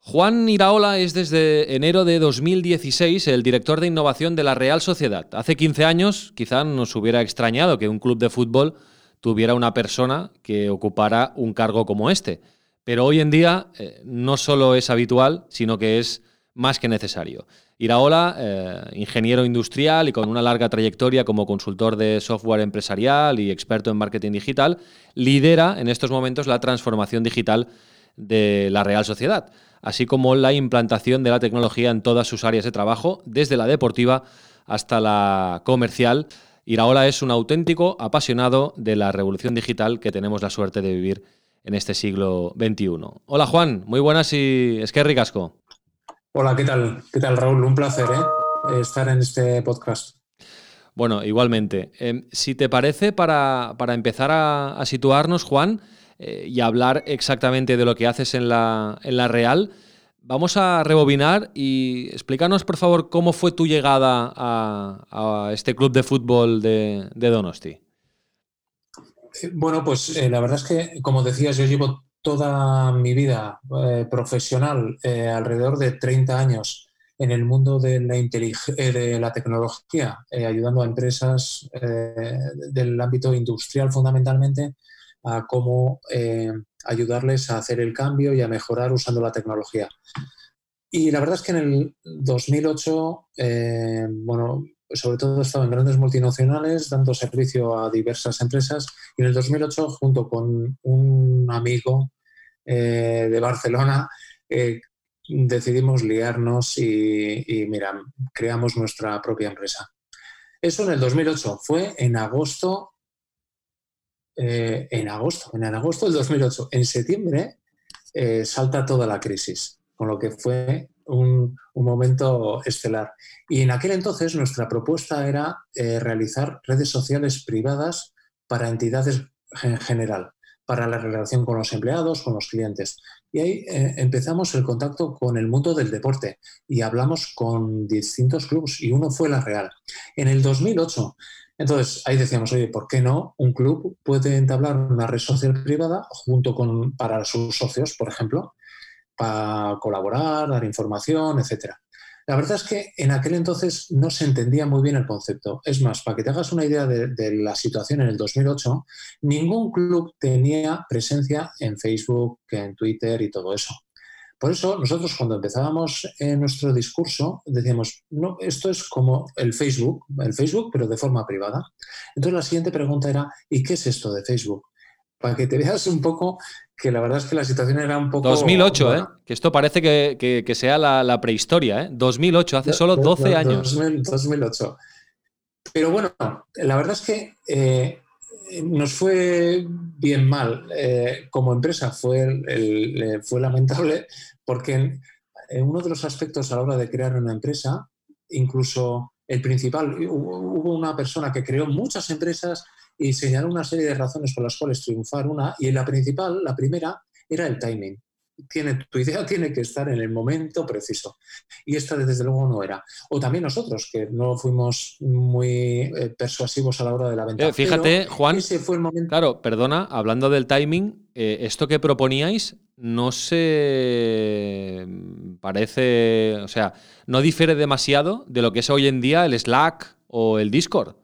Speaker 1: Juan Iraola es desde enero de 2016 el director de innovación de la Real Sociedad. Hace 15 años quizá nos hubiera extrañado que un club de fútbol tuviera una persona que ocupara un cargo como este. Pero hoy en día eh, no solo es habitual, sino que es más que necesario. Iraola, eh, ingeniero industrial y con una larga trayectoria como consultor de software empresarial y experto en marketing digital, lidera en estos momentos la transformación digital de la Real Sociedad, así como la implantación de la tecnología en todas sus áreas de trabajo, desde la deportiva hasta la comercial. Iraola es un auténtico apasionado de la revolución digital que tenemos la suerte de vivir en este siglo XXI. Hola Juan, muy buenas y es que ricasco.
Speaker 9: Hola, ¿qué tal? ¿Qué tal, Raúl? Un placer ¿eh? estar en este podcast.
Speaker 1: Bueno, igualmente. Eh, si te parece, para, para empezar a, a, situarnos, Juan, eh, y hablar exactamente de lo que haces en la, en la Real, vamos a rebobinar y explícanos, por favor, cómo fue tu llegada a, este club de fútbol de, Donosti.
Speaker 9: Bueno, pues eh, la verdad es que, como decías, yo llevo toda mi vida eh, profesional, eh, alrededor de 30 años, en el mundo de la, eh, de la tecnología, eh, ayudando a empresas eh, del ámbito industrial fundamentalmente a cómo ayudarles a hacer el cambio y a mejorar usando la tecnología. Y la verdad es que en el 2008, bueno, sobre todo he estado en grandes multinacionales dando servicio a diversas empresas y en el 2008 junto con un amigo eh, de Barcelona eh, decidimos liarnos y, y, mira, creamos nuestra propia empresa. Eso en el 2008, fue en agosto, eh, en agosto, en agosto del 2008. En septiembre eh, salta toda la crisis, con lo que fue un, un, momento estelar. Y en aquel entonces nuestra propuesta era eh, realizar redes sociales privadas para entidades en general, para la relación con los empleados, con los clientes. Y ahí eh, empezamos el contacto con el mundo del deporte y hablamos con distintos clubes y uno fue la Real. En el 2008, entonces ahí decíamos, oye, ¿por qué no un club puede entablar una red social privada junto con para sus socios, por ejemplo? para colaborar, dar información, etc. La verdad es que en aquel entonces no se entendía muy bien el concepto. Es más, para que te hagas una idea de, de, la situación en el 2008, ningún club tenía presencia en Facebook, en Twitter y todo eso. Por eso nosotros cuando empezábamos en nuestro discurso decíamos, no, esto es como el Facebook, el Facebook pero de forma privada. Entonces la siguiente pregunta era, ¿y qué es esto de Facebook? Para que te veas un poco que la verdad es que la situación era un poco...
Speaker 1: 2008, bueno, ¿eh? Que esto parece que, que, que sea la, la, prehistoria, ¿eh? 2008, hace solo 12 años.
Speaker 9: 2000, 2008. Pero bueno, la verdad es que eh, nos fue bien mal. Eh, como empresa fue, el, fue lamentable porque en, en uno de los aspectos a la hora de crear una empresa, incluso el principal, hubo una persona que creó muchas empresas y señaló una serie de razones por las cuales triunfar una, y la principal, la primera, era el timing. Tiene, tu idea tiene que estar en el momento preciso. Y esta desde luego no era. O también nosotros, que no fuimos muy eh, persuasivos a la hora de la venta.
Speaker 1: Eh, fíjate, Juan,
Speaker 9: ese fue el momento.
Speaker 1: claro, perdona, hablando del timing, eh, esto que proponíais no se parece, o sea, no difiere demasiado de lo que es hoy en día el Slack o el Discord.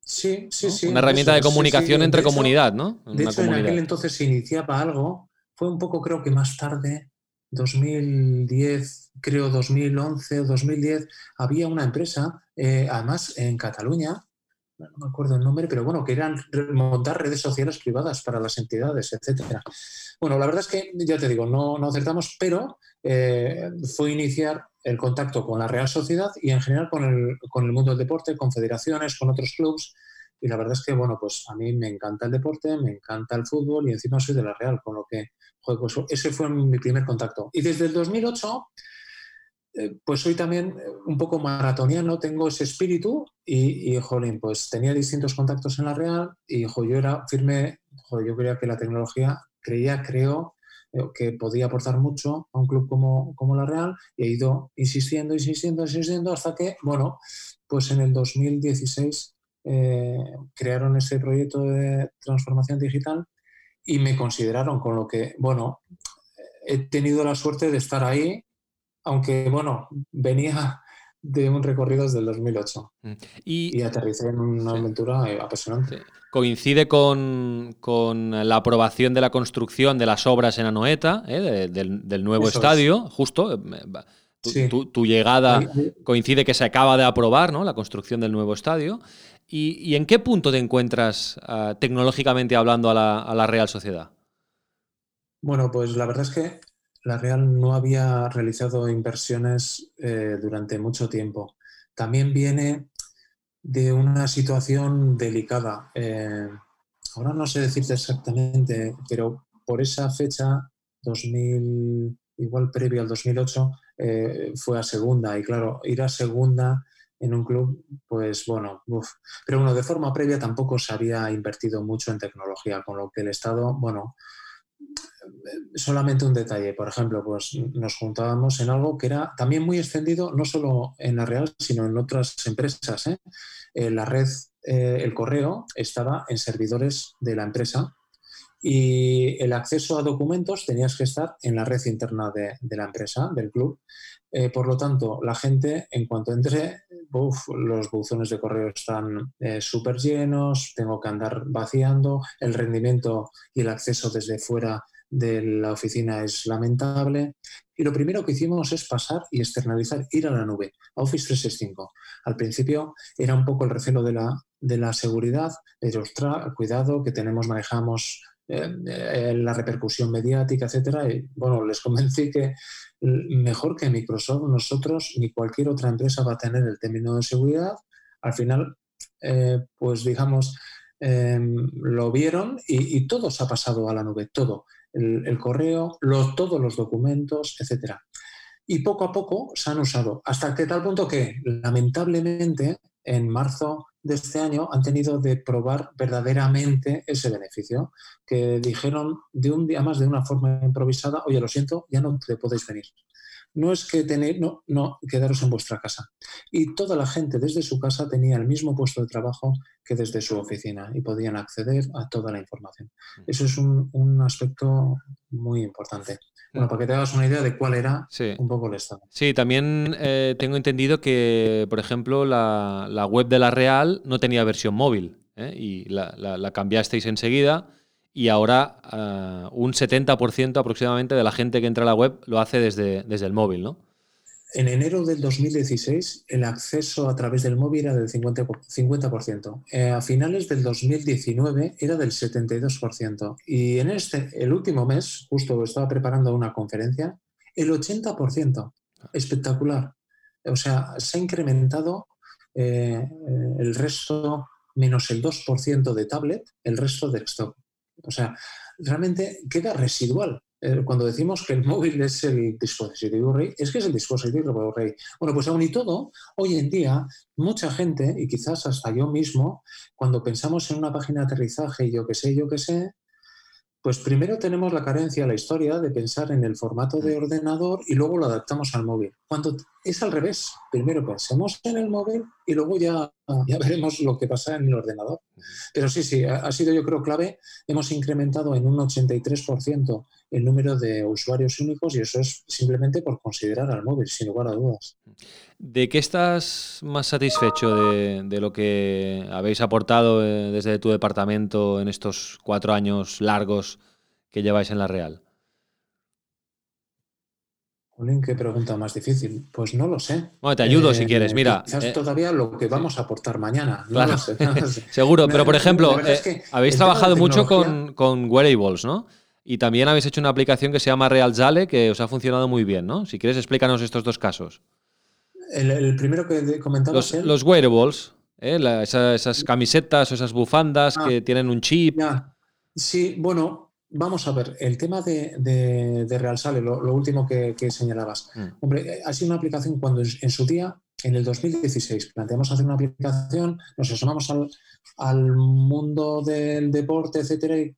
Speaker 9: Sí, sí,
Speaker 1: ¿no?
Speaker 9: sí.
Speaker 1: Una herramienta
Speaker 9: eso
Speaker 1: de
Speaker 9: sí,
Speaker 1: comunicación
Speaker 9: sí.
Speaker 1: entre
Speaker 9: De hecho-
Speaker 1: comunidad, ¿no?
Speaker 9: De
Speaker 1: Una
Speaker 9: hecho, en aquel entonces se iniciaba algo, fue un poco creo que más tarde, 2010, creo 2011 o 2010, había una empresa, eh, además en Cataluña, no me acuerdo el nombre, pero bueno, que eran montar redes sociales privadas para las entidades, etcétera. Bueno, la verdad es que, ya te digo, no, no acertamos, pero eh, fue iniciar el contacto con la Real Sociedad y en general con el, con el mundo del deporte, con federaciones, con otros clubes. Y la verdad es que, bueno, pues a mí me encanta el deporte, me encanta el fútbol y encima soy de la Real, con lo que, joder, pues ese fue mi primer contacto. Y desde el 2008, eh, pues soy también eh, un poco maratoniano, tengo ese espíritu y, y, jolín, pues tenía distintos contactos en la Real y, jo, yo era firme, jo, yo creía que la tecnología, creía, creo, eh, que podía aportar mucho a un club como, como la Real y he ido insistiendo, insistiendo, insistiendo hasta que, bueno, pues en el 2016 eh, crearon ese proyecto de transformación digital y me consideraron con lo que, bueno, he tenido la suerte de estar ahí, aunque, bueno, venía de un recorrido desde el 2008
Speaker 1: y,
Speaker 9: y aterricé en una
Speaker 1: Sí.
Speaker 9: aventura apasionante.
Speaker 1: Sí. Coincide con, con la aprobación de la construcción de las obras en Anoeta, ¿eh? de- del, del nuevo
Speaker 9: Eso es.
Speaker 1: estadio, justo. eh, Tu,
Speaker 9: Sí.
Speaker 1: tu- tu llegada coincide que se acaba de aprobar ¿no? la construcción del nuevo estadio. ¿Y, en qué punto te encuentras ah, tecnológicamente hablando a la, a la Real Sociedad?
Speaker 9: Bueno, pues la verdad es que la Real no había realizado inversiones eh, durante mucho tiempo. También viene de una situación delicada. Eh, ahora no sé decirte exactamente, pero por esa fecha, 2000, igual previo al 2008, eh, fue a segunda. Y claro, ir a segunda en un club, pues bueno, uf. pero bueno, de forma previa tampoco se había invertido mucho en tecnología, con lo que el Estado, bueno, solamente un detalle, por ejemplo, pues nos juntábamos en algo que era también muy extendido, no solo en la Real, sino en otras empresas. ¿eh? Eh, la red, eh, el correo, estaba en servidores de la empresa y el acceso a documentos tenías que estar en la red interna de, de la empresa, del club. Eh, por lo tanto, la gente, en cuanto entre, uf, los buzones de correo están eh, súper llenos, tengo que andar vaciando, el rendimiento y el acceso desde fuera de la oficina es lamentable. Y lo primero que hicimos es pasar y externalizar, ir a la nube, a Office 365. Al principio era un poco el recelo de la, de la seguridad, ostras, cuidado, que tenemos, manejamos eh, eh, la repercusión mediática, etcétera. Y bueno, les convencí que mejor que Microsoft, nosotros ni cualquier otra empresa va a tener el término de seguridad. Al final, eh, pues digamos, eh, lo vieron y, todo se ha pasado a la nube, todo. El, el correo, todos los documentos, etcétera. Y poco a poco se han usado, hasta que tal punto que, lamentablemente, en marzo de este año han tenido de probar verdaderamente ese beneficio, que dijeron de un día más de una forma improvisada, oye, lo siento, ya no te podéis venir. No es que tenéis, no, no, quedaros en vuestra casa. Y toda la gente desde su casa tenía el mismo puesto de trabajo que desde su oficina y podían acceder a toda la información. Eso es un, un aspecto muy importante. Bueno, para que te hagas una idea de cuál era
Speaker 1: sí.
Speaker 9: un poco el estado.
Speaker 1: Sí, también eh, tengo entendido que, por ejemplo, la, la, web de la Real no tenía versión móvil ¿eh? y la, la, la, cambiasteis enseguida y ahora uh, un 70% aproximadamente de la gente que entra a la web lo hace desde, desde el móvil, ¿no?
Speaker 9: En enero del 2016 el acceso a través del móvil era del 50%. 50%. Eh, a finales del 2019 era del 72%. Y en este, el último mes, justo estaba preparando una conferencia, el 80%. Espectacular. O sea, se ha incrementado eh, el resto menos el 2% de tablet, el resto de desktop. O sea, realmente queda residual cuando decimos que el móvil es el dispositivo rey, es que es el dispositivo rey. Bueno, pues aún y todo, hoy en día, mucha gente, y quizás hasta yo mismo, cuando pensamos en una página de aterrizaje yo qué sé, yo qué sé, Pues primero tenemos la carencia, la historia de pensar en el formato de ordenador y luego lo adaptamos al móvil. Cuando es al revés, primero pensemos en el móvil y luego ya, ya veremos lo que pasa en el ordenador. Pero sí, sí, ha, ha sido yo creo clave. Hemos incrementado en un 83% el número de usuarios únicos y eso es simplemente por considerar al móvil, sin lugar a dudas.
Speaker 1: ¿De qué estás más satisfecho de, de lo que habéis aportado eh, desde tu departamento en estos cuatro años largos que lleváis en la Real?
Speaker 9: Qué pregunta más difícil. Pues no lo sé.
Speaker 1: Bueno, te ayudo si quieres, mira.
Speaker 9: Quizás
Speaker 1: eh,
Speaker 9: todavía lo que vamos a aportar mañana. No
Speaker 1: Claro.
Speaker 9: lo sé, no lo sé.
Speaker 1: Seguro, pero por ejemplo,
Speaker 9: verdad es
Speaker 1: eh,
Speaker 9: que
Speaker 1: habéis trabajado mucho con, con wearables, ¿no? Y también habéis hecho una aplicación que se llama Realzale que os ha funcionado muy bien, ¿no? Si quieres, explícanos estos dos casos.
Speaker 9: El, el primero que comentabas
Speaker 1: Los, wearables, ¿eh? La- esa- esas camisetas o esas bufandas
Speaker 9: Ah.
Speaker 1: que tienen un chip.
Speaker 9: Ya. Sí, bueno, vamos a ver, el tema de, de, de Realsale, lo, lo último que, que señalabas.
Speaker 1: Mm.
Speaker 9: Hombre, eh, ha sido una aplicación cuando en, en su día, en el 2016, planteamos hacer una aplicación, nos asomamos al, al mundo del deporte, etcétera, y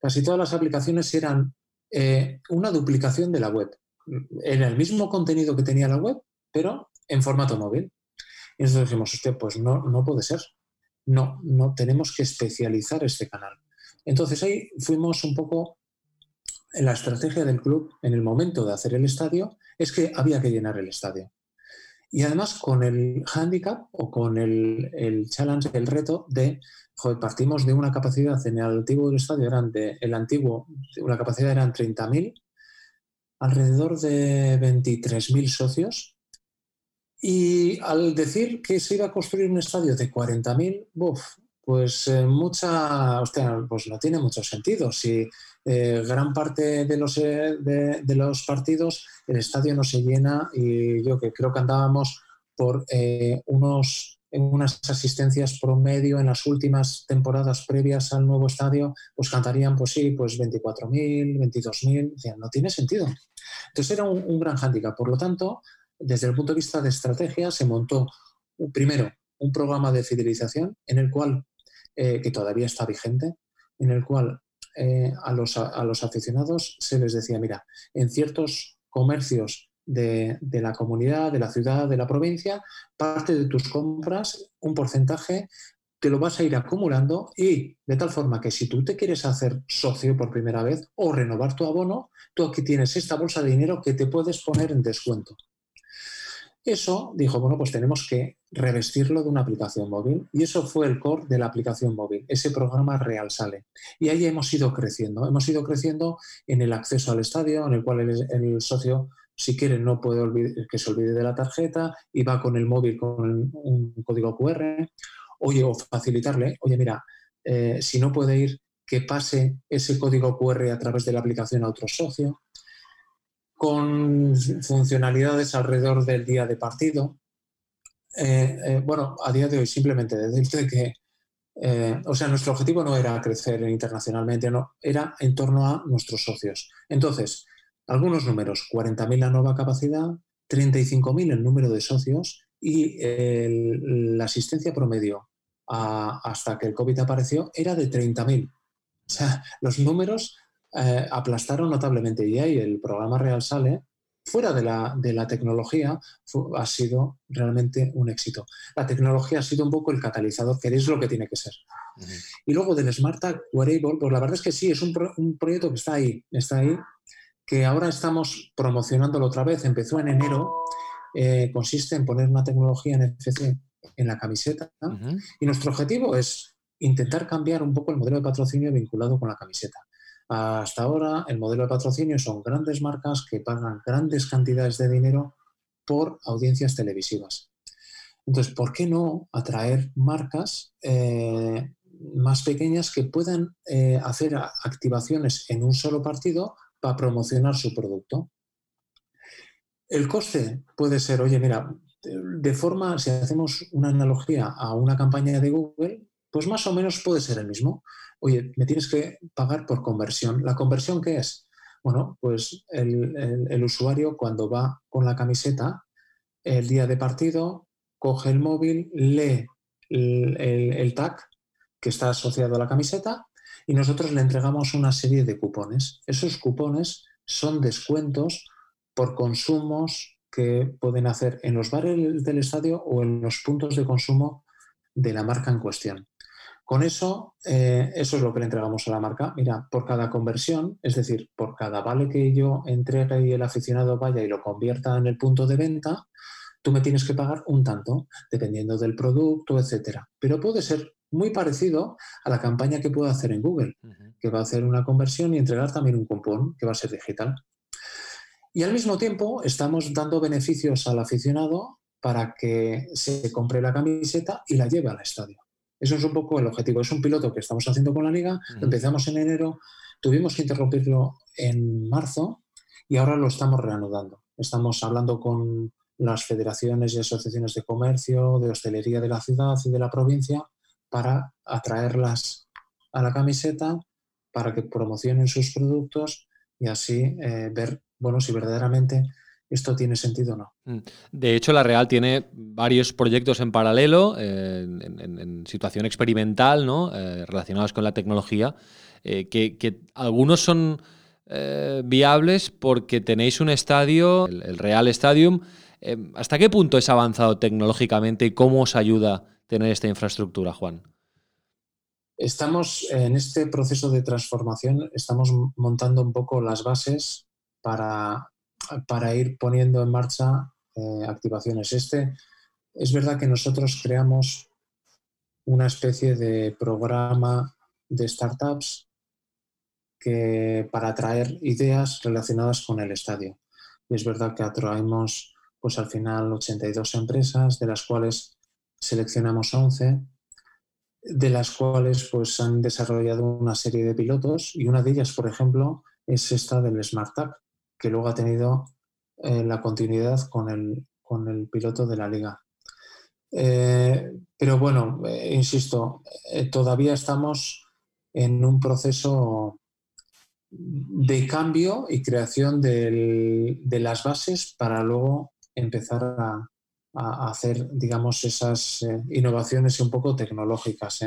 Speaker 9: casi todas las aplicaciones eran eh, una duplicación de la web. Era el mismo contenido que tenía la web, pero en formato móvil. Y nosotros dijimos, hostia, pues no, no puede ser. No, no tenemos que especializar este canal. Entonces ahí fuimos un poco la estrategia del club en el momento de hacer el estadio, es que había que llenar el estadio. Y además con el handicap o con el, el challenge, el reto de, partimos de una capacidad en el antiguo estadio, eran el antiguo, la capacidad eran 30.000, alrededor de 23.000 socios. Y al decir que se iba a construir un estadio de 40.000, buf, pues eh, mucha, hostia, pues no tiene mucho sentido. Si eh, gran parte de los, eh, de, los partidos el estadio no se llena y yo que creo que andábamos por unos unas asistencias promedio en las últimas temporadas previas al nuevo estadio, pues cantarían, pues sí, pues 24.000, 22.000, o sea, no tiene sentido. Entonces era un, un gran hándicap. Por lo tanto, desde el punto de vista de estrategia, se montó primero un programa de fidelización en el cual, eh, que todavía está vigente, en el cual eh, a, los, a los aficionados se les decía, mira, en ciertos comercios de, la comunidad, de la ciudad, de la provincia, parte de tus compras, un porcentaje, te lo vas a ir acumulando y de tal forma que si tú te quieres hacer socio por primera vez o renovar tu abono, tú aquí tienes esta bolsa de dinero que te puedes poner en descuento. Eso dijo, bueno, pues tenemos que revestirlo de una aplicación móvil y eso fue el core de la aplicación móvil, ese programa Real Sale. Y ahí hemos ido creciendo, hemos ido creciendo en el acceso al estadio, en el cual el socio, si quiere, no puede olvidar, que se olvide de la tarjeta y va con el móvil con un código QR, oye, o facilitarle, oye, mira, eh, si no puede ir, que pase ese código QR a través de la aplicación a otro socio con funcionalidades alrededor del día de partido. Eh, eh, bueno, a día de hoy simplemente decirte que, o sea, nuestro objetivo no era crecer internacionalmente, no, era en torno a nuestros socios. Entonces, algunos números, 40.000 la nueva capacidad, 35.000 el número de socios y el, la asistencia promedio a, hasta que el COVID apareció era de 30.000. O sea, los números eh, aplastaron notablemente y ahí el programa Real Sale, fuera de la, de la tecnología, ha sido realmente un éxito. La tecnología ha sido un poco el catalizador, que es lo que tiene que ser. Y luego del Smart Tag Wearable, pues la verdad es que sí, es un, pro- un proyecto que está ahí, está ahí, que ahora estamos promocionándolo otra vez, empezó en enero, eh, consiste en poner una tecnología NFC en la camiseta y nuestro objetivo es intentar cambiar un poco el modelo de patrocinio vinculado con la camiseta. Hasta ahora el modelo de patrocinio son grandes marcas que pagan grandes cantidades de dinero por audiencias televisivas. Entonces, ¿por qué no atraer marcas eh, más pequeñas que puedan eh, hacer activaciones en un solo partido para promocionar su producto? El coste puede ser, oye, mira, de forma, si hacemos una analogía a una campaña de Google, pues más o menos puede ser el mismo. Oye, me tienes que pagar por conversión. ¿La conversión qué es? Bueno, pues el, usuario cuando va con la camiseta el día de partido, coge el móvil, lee el, el- el tag que está asociado a la camiseta y nosotros le entregamos una serie de cupones. Esos cupones son descuentos por consumos que pueden hacer en los bares del estadio o en los puntos de consumo de la marca en cuestión. Con eso, eh, eso es lo que le entregamos a la marca. Mira, por cada conversión, es decir, por cada vale que yo entregue y el aficionado vaya y lo convierta en el punto de venta, tú me tienes que pagar un tanto, dependiendo del producto, etcétera. Pero puede ser muy parecido a la campaña que puedo hacer en Google, que va a hacer una conversión y entregar también un cupón que va a ser digital. Y al mismo tiempo estamos dando beneficios al aficionado para que se compre la camiseta y la lleve al estadio. Eso es un poco el objetivo. Es un piloto que estamos haciendo con la liga. Empezamos en enero, tuvimos que interrumpirlo en marzo y ahora lo estamos reanudando. Estamos hablando con las federaciones y asociaciones de comercio, de hostelería de la ciudad y de la provincia para atraerlas a la camiseta, para que promocionen sus productos y así eh, ver, bueno, si verdaderamente esto tiene sentido o no.
Speaker 1: Mm. De hecho, la Real tiene varios proyectos en paralelo, en, situación experimental, ¿no? Eh, relacionados con la tecnología, eh, que, algunos son viables porque tenéis un estadio, el, Real Stadium. ¿Hasta qué punto es avanzado tecnológicamente y cómo os ayuda tener esta infraestructura, Juan?
Speaker 9: Estamos en este proceso de transformación, estamos montando un poco las bases para para ir poniendo en marcha eh, activaciones. Este es verdad que nosotros creamos una especie de programa de startups que para atraer ideas relacionadas con el estadio. Y es verdad que atraemos pues al final 82 empresas, de las cuales seleccionamos 11, de las cuales pues han desarrollado una serie de pilotos y una de ellas, por ejemplo, es esta del Smart Tag, que luego ha tenido eh, la continuidad con el, con el, piloto de la liga. Eh, pero bueno, eh, insisto, todavía estamos en un proceso de cambio y creación de las bases para luego empezar a, hacer, digamos, esas innovaciones un poco tecnológicas,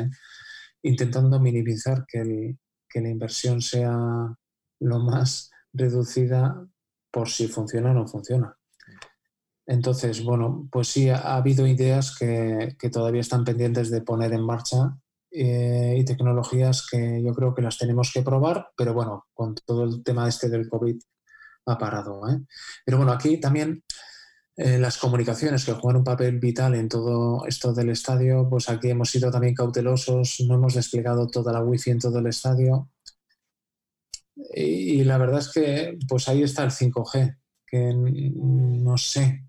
Speaker 9: intentando minimizar que, que la inversión sea lo más reducida por si funciona o no funciona. Entonces, bueno, pues sí, ha, habido ideas que, todavía están pendientes de poner en marcha eh, y tecnologías que yo creo que las tenemos que probar, pero bueno, con todo el tema este del COVID ha parado. ¿eh? Pero bueno, aquí también eh, las comunicaciones que juegan un papel vital en todo esto del estadio, pues aquí hemos sido también cautelosos, no hemos desplegado toda la wifi en todo el estadio y, la verdad es que pues ahí está el 5G, que no sé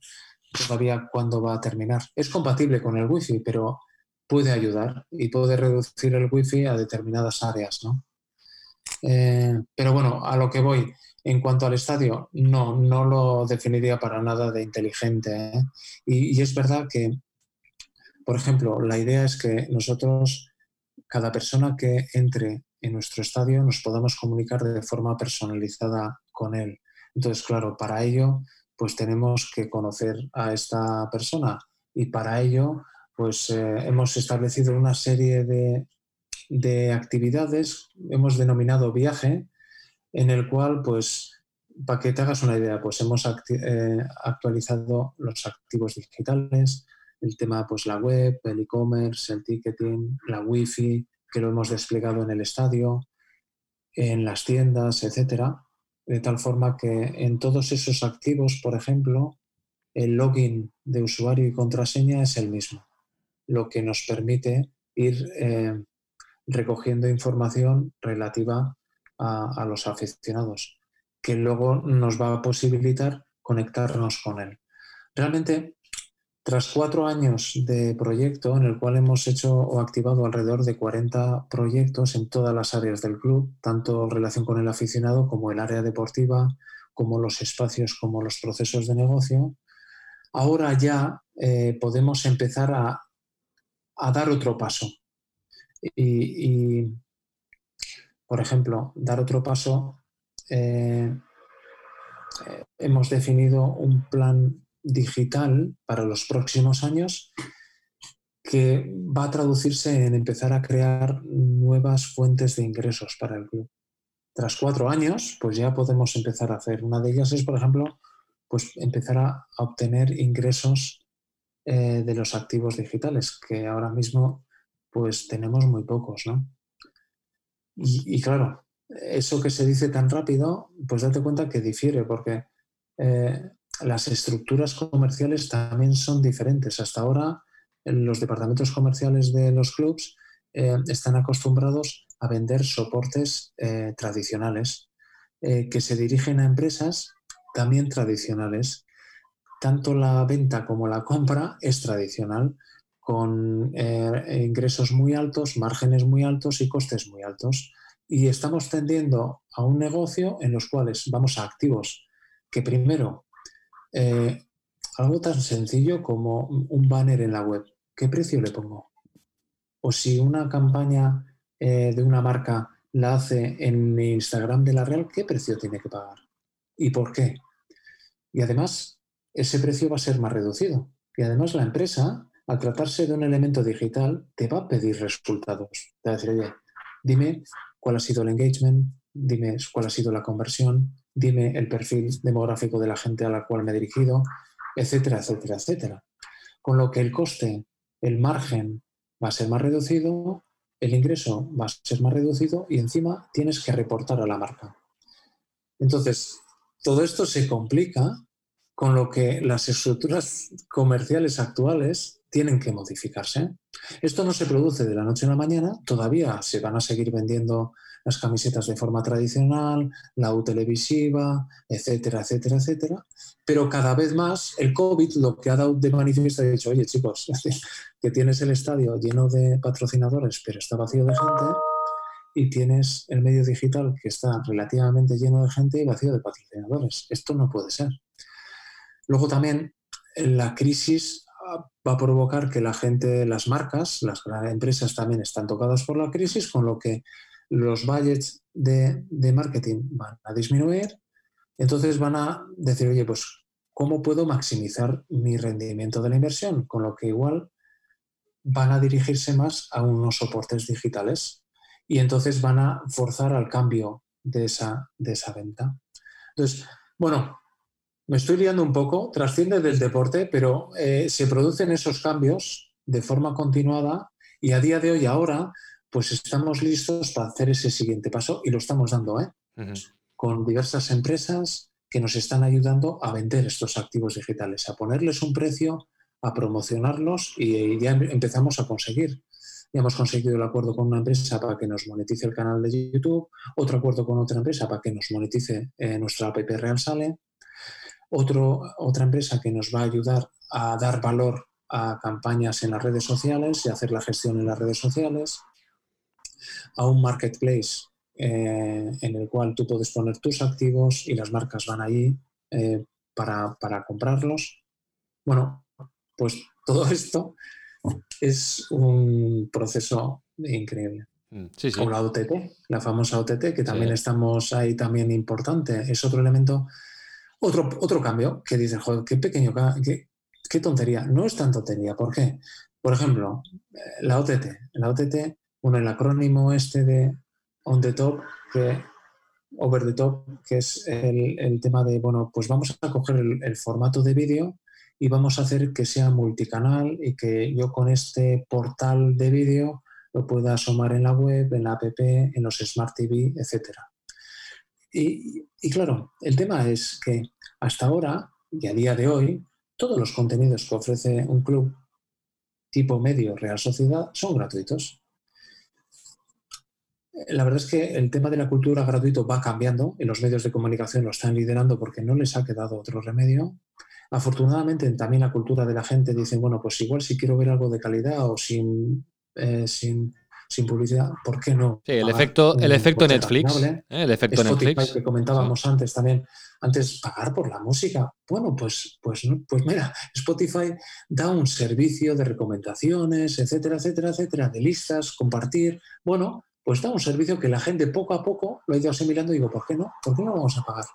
Speaker 9: todavía cuándo va a terminar. Es compatible con el Wi-Fi, pero puede ayudar y puede reducir el Wi-Fi a determinadas áreas, ¿no? Eh, pero bueno, a lo que voy, en cuanto al estadio, no, no lo definiría para nada de inteligente. ¿eh? Y, es verdad que, por ejemplo, la idea es que nosotros, cada persona que entre en nuestro estadio nos podamos comunicar de forma personalizada con él. Entonces, claro, para ello, pues tenemos que conocer a esta persona y para ello, pues eh, hemos establecido una serie de, de, actividades, hemos denominado viaje, en el cual, pues, para que te hagas una idea, pues hemos eh, actualizado los activos digitales, el tema, pues la web, el e-commerce, el ticketing, la wifi, que lo hemos desplegado en el estadio, en las tiendas, etcétera, de tal forma que en todos esos activos, por ejemplo, el login de usuario y contraseña es el mismo, lo que nos permite ir eh, recogiendo información relativa a, a, los aficionados, que luego nos va a posibilitar conectarnos con él. Realmente tras cuatro años de proyecto, en el cual hemos hecho o activado alrededor de 40 proyectos en todas las áreas del club, tanto en relación con el aficionado como el área deportiva, como los espacios, como los procesos de negocio, ahora ya eh, podemos empezar a, dar otro paso. Y, por ejemplo, dar otro paso, eh, hemos definido un plan digital para los próximos años que va a traducirse en empezar a crear nuevas fuentes de ingresos para el club. Tras cuatro años, pues ya podemos empezar a hacer. Una de ellas es, por ejemplo, pues empezar a, obtener ingresos eh, de los activos digitales, que ahora mismo pues tenemos muy pocos, ¿no? Y, claro, eso que se dice tan rápido, pues date cuenta que difiere, porque eh, las estructuras comerciales también son diferentes. Hasta ahora, los departamentos comerciales de los clubs eh, están acostumbrados a vender soportes eh, tradicionales que se dirigen a empresas también tradicionales. Tanto la venta como la compra es tradicional, con ingresos muy altos, márgenes muy altos y costes muy altos. Y estamos tendiendo a un negocio en los cuales vamos a activos que primero, eh, algo tan sencillo como un banner en la web, ¿qué precio le pongo? O si una campaña eh, de una marca la hace en Instagram de la Real, ¿qué precio tiene que pagar? ¿Y por qué? Y además, ese precio va a ser más reducido. Y además la empresa, al tratarse de un elemento digital, te va a pedir resultados. Te va a decir, oye, dime cuál ha sido el engagement, dime cuál ha sido la conversión, dime el perfil demográfico de la gente a la cual me he dirigido, etcétera, etcétera, etcétera. Con lo que el coste, el margen va a ser más reducido, el ingreso va a ser más reducido y encima tienes que reportar a la marca. Entonces, todo esto se complica con lo que las estructuras comerciales actuales tienen que modificarse. Esto no se produce de la noche a la mañana, todavía se van a seguir vendiendo las camisetas de forma tradicional, la U televisiva, etcétera, etcétera, etcétera. Pero cada vez más el COVID lo que ha dado de manifiesto ha dicho, oye chicos, que tienes el estadio lleno de patrocinadores, pero está vacío de gente, y tienes el medio digital que está relativamente lleno de gente y vacío de patrocinadores. Esto no puede ser. Luego también la crisis va a provocar que la gente, las marcas, las empresas también están tocadas por la crisis, con lo que los budgets de, marketing van a disminuir. Entonces van a decir, oye, pues, ¿cómo puedo maximizar mi rendimiento de la inversión? Con lo que igual van a dirigirse más a unos soportes digitales y entonces van a forzar al cambio de esa, de esa venta. Entonces, bueno, me estoy liando un poco, trasciende del deporte, pero eh, se producen esos cambios de forma continuada y a día de hoy, ahora, pues estamos listos para hacer ese siguiente paso y lo estamos dando, ¿eh? Con diversas empresas que nos están ayudando a vender estos activos digitales, a ponerles un precio, a promocionarlos y ya empezamos a conseguir. Ya hemos conseguido el acuerdo con una empresa para que nos monetice el canal de YouTube, otro acuerdo con otra empresa para que nos monetice eh, nuestra app Real Sale otra empresa que nos va a ayudar a dar valor a campañas en las redes sociales y hacer la gestión en las redes sociales, a un marketplace eh, en el cual tú puedes poner tus activos y las marcas van ahí eh, para, comprarlos. Bueno, pues todo esto es un proceso increíble. Mm, sí, Con la OTT, la famosa OTT, que también estamos ahí también importante. Es otro elemento otro, otro cambio que dices, joder, qué pequeño, qué, qué tontería. No es tan tontería. ¿Por qué? Por ejemplo, eh, la OTT. La OTT, bueno, el acrónimo este de on the top, que over the top, que es el, tema de, bueno, pues vamos a coger el, formato de vídeo y vamos a hacer que sea multicanal y que yo con este portal de vídeo lo pueda asomar en la web, en la app, en los Smart TV, etcétera. Y, claro, el tema es que hasta ahora y a día de hoy, todos los contenidos que ofrece un club tipo medio Real Sociedad son gratuitos. La verdad es que el tema de la cultura gratuito va cambiando y los medios de comunicación lo están liderando porque no les ha quedado otro remedio. Afortunadamente también la cultura de la gente dice, bueno, pues igual si quiero ver algo de calidad o sin, eh, sin sin publicidad, ¿por qué no?
Speaker 1: Sí, el efecto, el efecto Netflix. ¿eh? El efecto Netflix.
Speaker 9: que comentábamos antes también. Antes, pagar por la música. Bueno, pues, pues, pues mira, Spotify da un servicio de recomendaciones, etcétera, etcétera, etcétera, de listas, compartir. Bueno, pues da un servicio que la gente poco a poco lo ha ido asimilando y digo, ¿por qué no? ¿Por qué no vamos a pagar?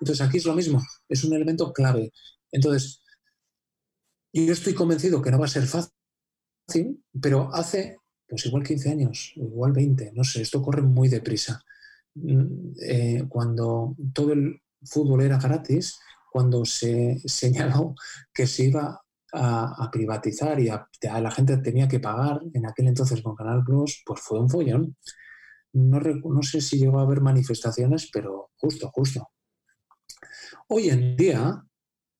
Speaker 9: Entonces aquí es lo mismo, es un elemento clave. Entonces, yo estoy convencido que no va a ser fácil, pero hace pues igual 15 años, igual 20, no sé, esto corre muy deprisa. Mm, eh, cuando todo el fútbol era gratis, cuando se señaló que se iba a, privatizar y la gente tenía que pagar en aquel entonces con Canal Plus, pues fue un follón. No, no sé si llegó a haber manifestaciones, pero justo, justo. Hoy en día,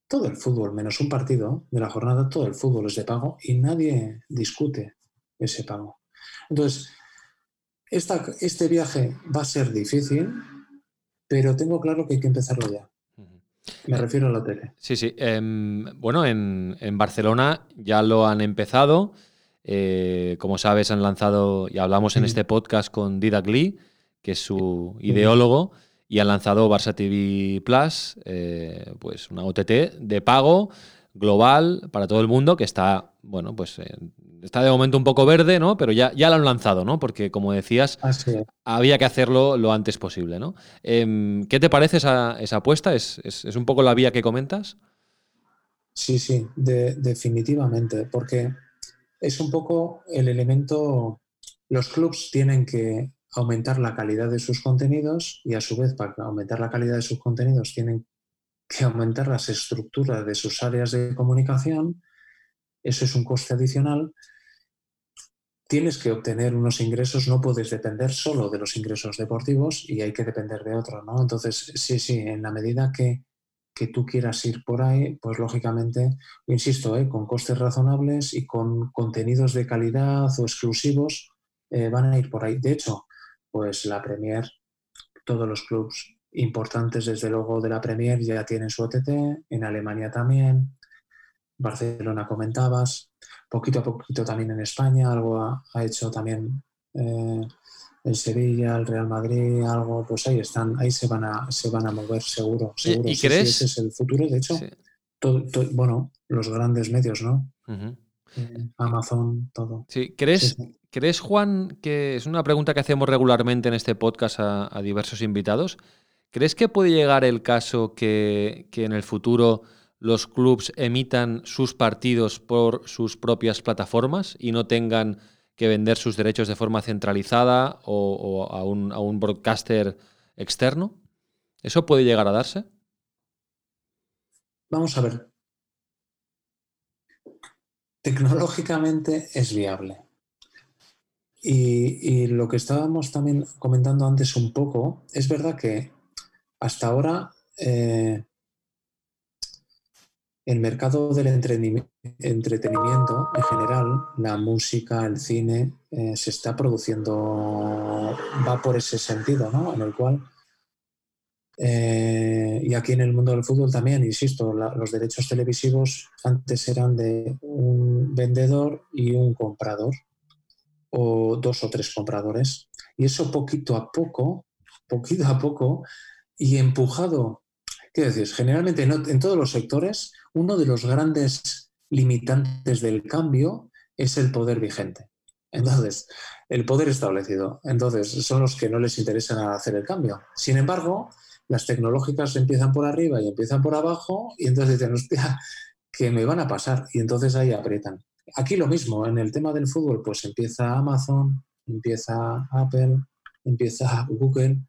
Speaker 9: todo el fútbol, menos un partido de la jornada, todo el fútbol es de pago y nadie discute ese pago. Entonces, este viaje va a ser difícil, pero tengo claro que hay que empezarlo ya. Me refiero a la tele.
Speaker 1: Sí, sí. Em, bueno, en, Barcelona ya lo han empezado. Eh, como sabes, han lanzado, y hablamos en este podcast con Didac Lee, que es su ideólogo, y han lanzado Barça TV Plus, eh, pues una OTT de pago global para todo el mundo que está, bueno, pues está de momento un poco verde, ¿no? Pero ya, ya lo han lanzado, ¿no? Porque como decías, había que hacerlo lo antes posible, ¿no? Em, ¿Qué te parece esa, apuesta? ¿Es, un poco la vía que comentas?
Speaker 9: Sí, sí, definitivamente, porque es un poco el elemento, los clubs tienen que aumentar la calidad de sus contenidos y a su vez para aumentar la calidad de sus contenidos tienen que aumentar las estructuras de sus áreas de comunicación, eso es un coste adicional. Tienes que obtener unos ingresos, no puedes depender solo de los ingresos deportivos y hay que depender de otros, ¿no? Entonces, sí, sí, en la medida que, tú quieras ir por ahí, pues lógicamente, insisto, ¿eh? con costes razonables y con contenidos de calidad o exclusivos, eh, van a ir por ahí. De hecho, pues la Premier, todos los clubes importantes desde luego de la Premier ya tienen su OTT, en Alemania también, Barcelona comentabas, poquito a poquito también en España, algo ha, hecho también eh, el Sevilla, el Real Madrid, algo, pues ahí están, ahí se van a, se van a mover seguro, seguro.
Speaker 1: ¿Y, crees?
Speaker 9: ese es el futuro, de hecho, bueno, los grandes medios, ¿no? Eh, Amazon, todo.
Speaker 1: Sí, ¿crees, ¿crees, Juan, que es una pregunta que hacemos regularmente en este podcast a diversos invitados? ¿Crees que puede llegar el caso que, en el futuro los clubes emitan sus partidos por sus propias plataformas y no tengan que vender sus derechos de forma centralizada o, a, un, broadcaster externo? ¿Eso puede llegar a darse?
Speaker 9: Vamos a ver. Tecnológicamente es viable. Y, y, lo que estábamos también comentando antes un poco, es verdad que hasta ahora, eh, el mercado del entretenimiento en general, la música, el cine, eh, se está produciendo, va por ese sentido, ¿no? En el cual, eh, y aquí en el mundo del fútbol también, insisto, los derechos televisivos antes eran de un vendedor y un comprador, o dos o tres compradores, y eso poquito a poco, poquito a poco, y empujado, ¿qué decir? Generalmente en todos los sectores, uno de los grandes limitantes del cambio es el poder vigente. Entonces, el poder establecido. Entonces, son los que no les interesa hacer el cambio. Sin embargo, las tecnológicas empiezan por arriba y empiezan por abajo y entonces dicen, hostia, que me van a pasar. Y entonces ahí aprietan. Aquí lo mismo, en el tema del fútbol, pues empieza Amazon, empieza Apple, empieza Google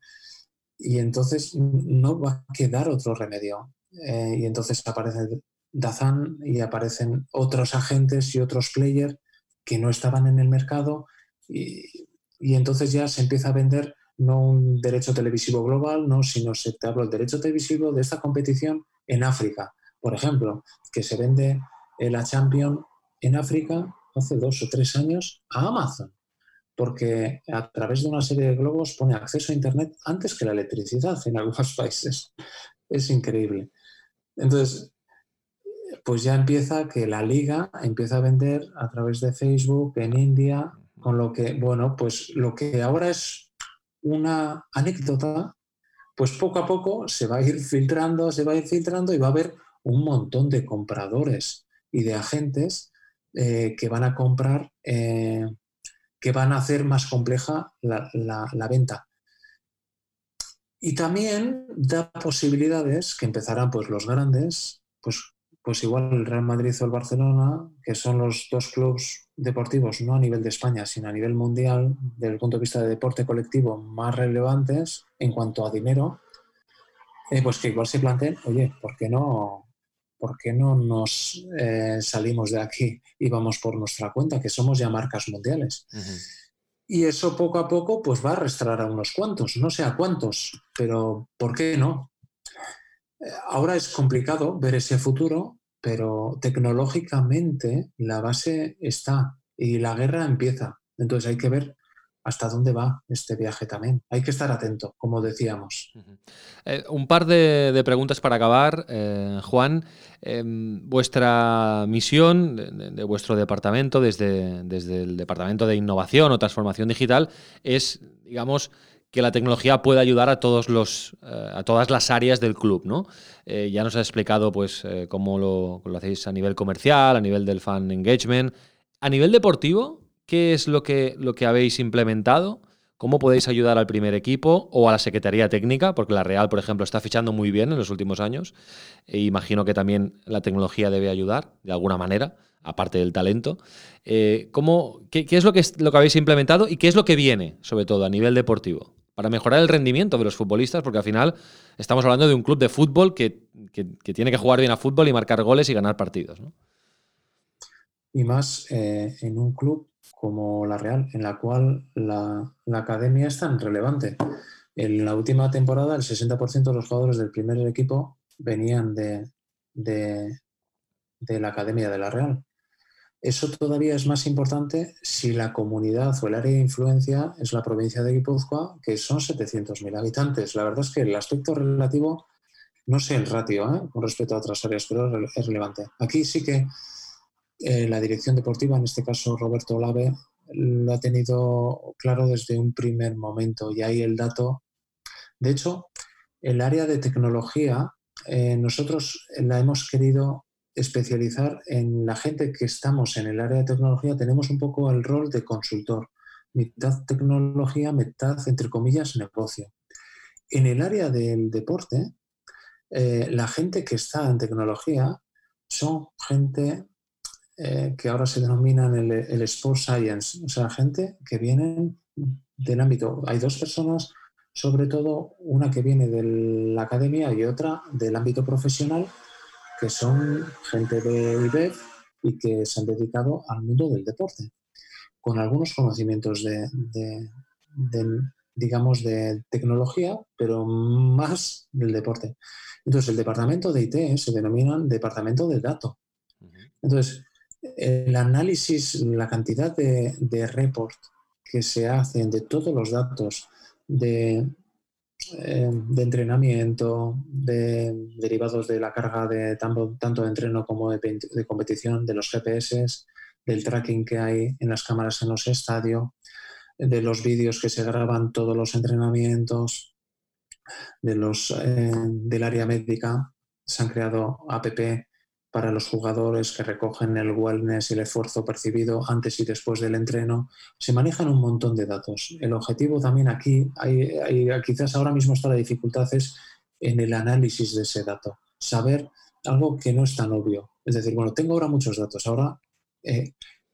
Speaker 9: y entonces no va a quedar otro remedio. Eh, y entonces aparece Dazan y aparecen otros agentes y otros players que no estaban en el mercado y, entonces ya se empieza a vender no un derecho televisivo global, no, sino se te habla el derecho televisivo de esta competición en África. Por ejemplo, que se vende la Champion en África hace dos o tres años a Amazon porque a través de una serie de globos pone acceso a Internet antes que la electricidad en algunos países. Es increíble. Entonces, pues ya empieza que la liga empieza a vender a través de Facebook en India, con lo que, bueno, pues lo que ahora es una anécdota, pues poco a poco se va a ir filtrando, se va a ir filtrando y va a haber un montón de compradores y de agentes eh, que van a comprar eh, que van a hacer más compleja la, venta. Y también da posibilidades que empezarán pues los grandes, pues pues igual el Real Madrid o el Barcelona, que son los dos clubes deportivos, no a nivel de España, sino a nivel mundial, desde el punto de vista de deporte colectivo, más relevantes en cuanto a dinero, eh, pues que igual se planteen, oye, ¿por qué no, por qué no nos eh, salimos de aquí y vamos por nuestra cuenta, que somos ya marcas mundiales? Y eso poco a poco pues va a arrastrar a unos cuantos, no sé a cuántos, pero ¿por qué no? Eh, ahora es complicado ver ese futuro, pero tecnológicamente la base está y la guerra empieza. Entonces hay que ver hasta dónde va este viaje también. Hay que estar atento, como decíamos.
Speaker 1: Eh, un par de, preguntas para acabar, eh, Juan. Em, vuestra misión de, vuestro departamento, desde, desde el Departamento de Innovación o Transformación Digital, es, digamos, que la tecnología puede ayudar a, todos los, eh, a todas las áreas del club. ¿no? ya nos ha explicado pues, cómo lo, lo hacéis a nivel comercial, a nivel del fan engagement. A nivel deportivo, ¿Qué es lo que, lo que habéis implementado? ¿Cómo podéis ayudar al primer equipo o a la Secretaría Técnica? Porque la Real, por ejemplo, está fichando muy bien en los últimos años. E imagino que también la tecnología debe ayudar de alguna manera, aparte del talento. Eh, ¿cómo, qué, es, lo que lo que habéis implementado y qué es lo que viene, sobre todo a nivel deportivo? Para mejorar el rendimiento de los futbolistas, porque al final estamos hablando de un club de fútbol que, tiene que jugar bien a fútbol y marcar goles y ganar partidos.
Speaker 9: Y más eh, en un club como la Real, en la cual la, academia es tan relevante. En la última temporada, el 60% de los jugadores del primer equipo venían de, de, la academia de la Real. Eso todavía es más importante si la comunidad o el área de influencia es la provincia de Guipúzcoa, que son 700.000 habitantes. La verdad es que el aspecto relativo, no sé el ratio ¿eh? con respecto a otras áreas, pero es relevante. Aquí sí que eh, la dirección deportiva, en este caso Roberto Olave, lo ha tenido claro desde un primer momento y ahí el dato. De hecho, el área de tecnología, eh, nosotros la hemos querido especializar en la gente que estamos en el área de tecnología, tenemos un poco el rol de consultor, mitad tecnología, mitad, entre comillas, negocio. En el área del deporte, eh, la gente que está en tecnología son gente eh, que ahora se denominan el, el, Sport Science, o sea, gente que vienen del ámbito. Hay dos personas, sobre todo una que viene de la academia y otra del ámbito profesional, que son gente de IBEF y que se han dedicado al mundo del deporte, con algunos conocimientos de, digamos, de tecnología, pero más del deporte. Entonces, el departamento de IT se denomina departamento de dato. Entonces, el análisis, la cantidad de, report que se hacen de todos los datos de, eh, de entrenamiento, de, derivados de la carga de tanto, tanto de entreno como de, de, competición, de los GPS, del tracking que hay en las cámaras en los estadios, de los vídeos que se graban todos los entrenamientos, de los, eh, del área médica. Se han creado app para los jugadores que recogen el wellness y el esfuerzo percibido antes y después del entreno. Se manejan un montón de datos. El objetivo también aquí, hay, quizás ahora mismo está la dificultad, es en el análisis de ese dato. Saber algo que no es tan obvio. Es decir, bueno, tengo ahora muchos datos. Ahora, eh,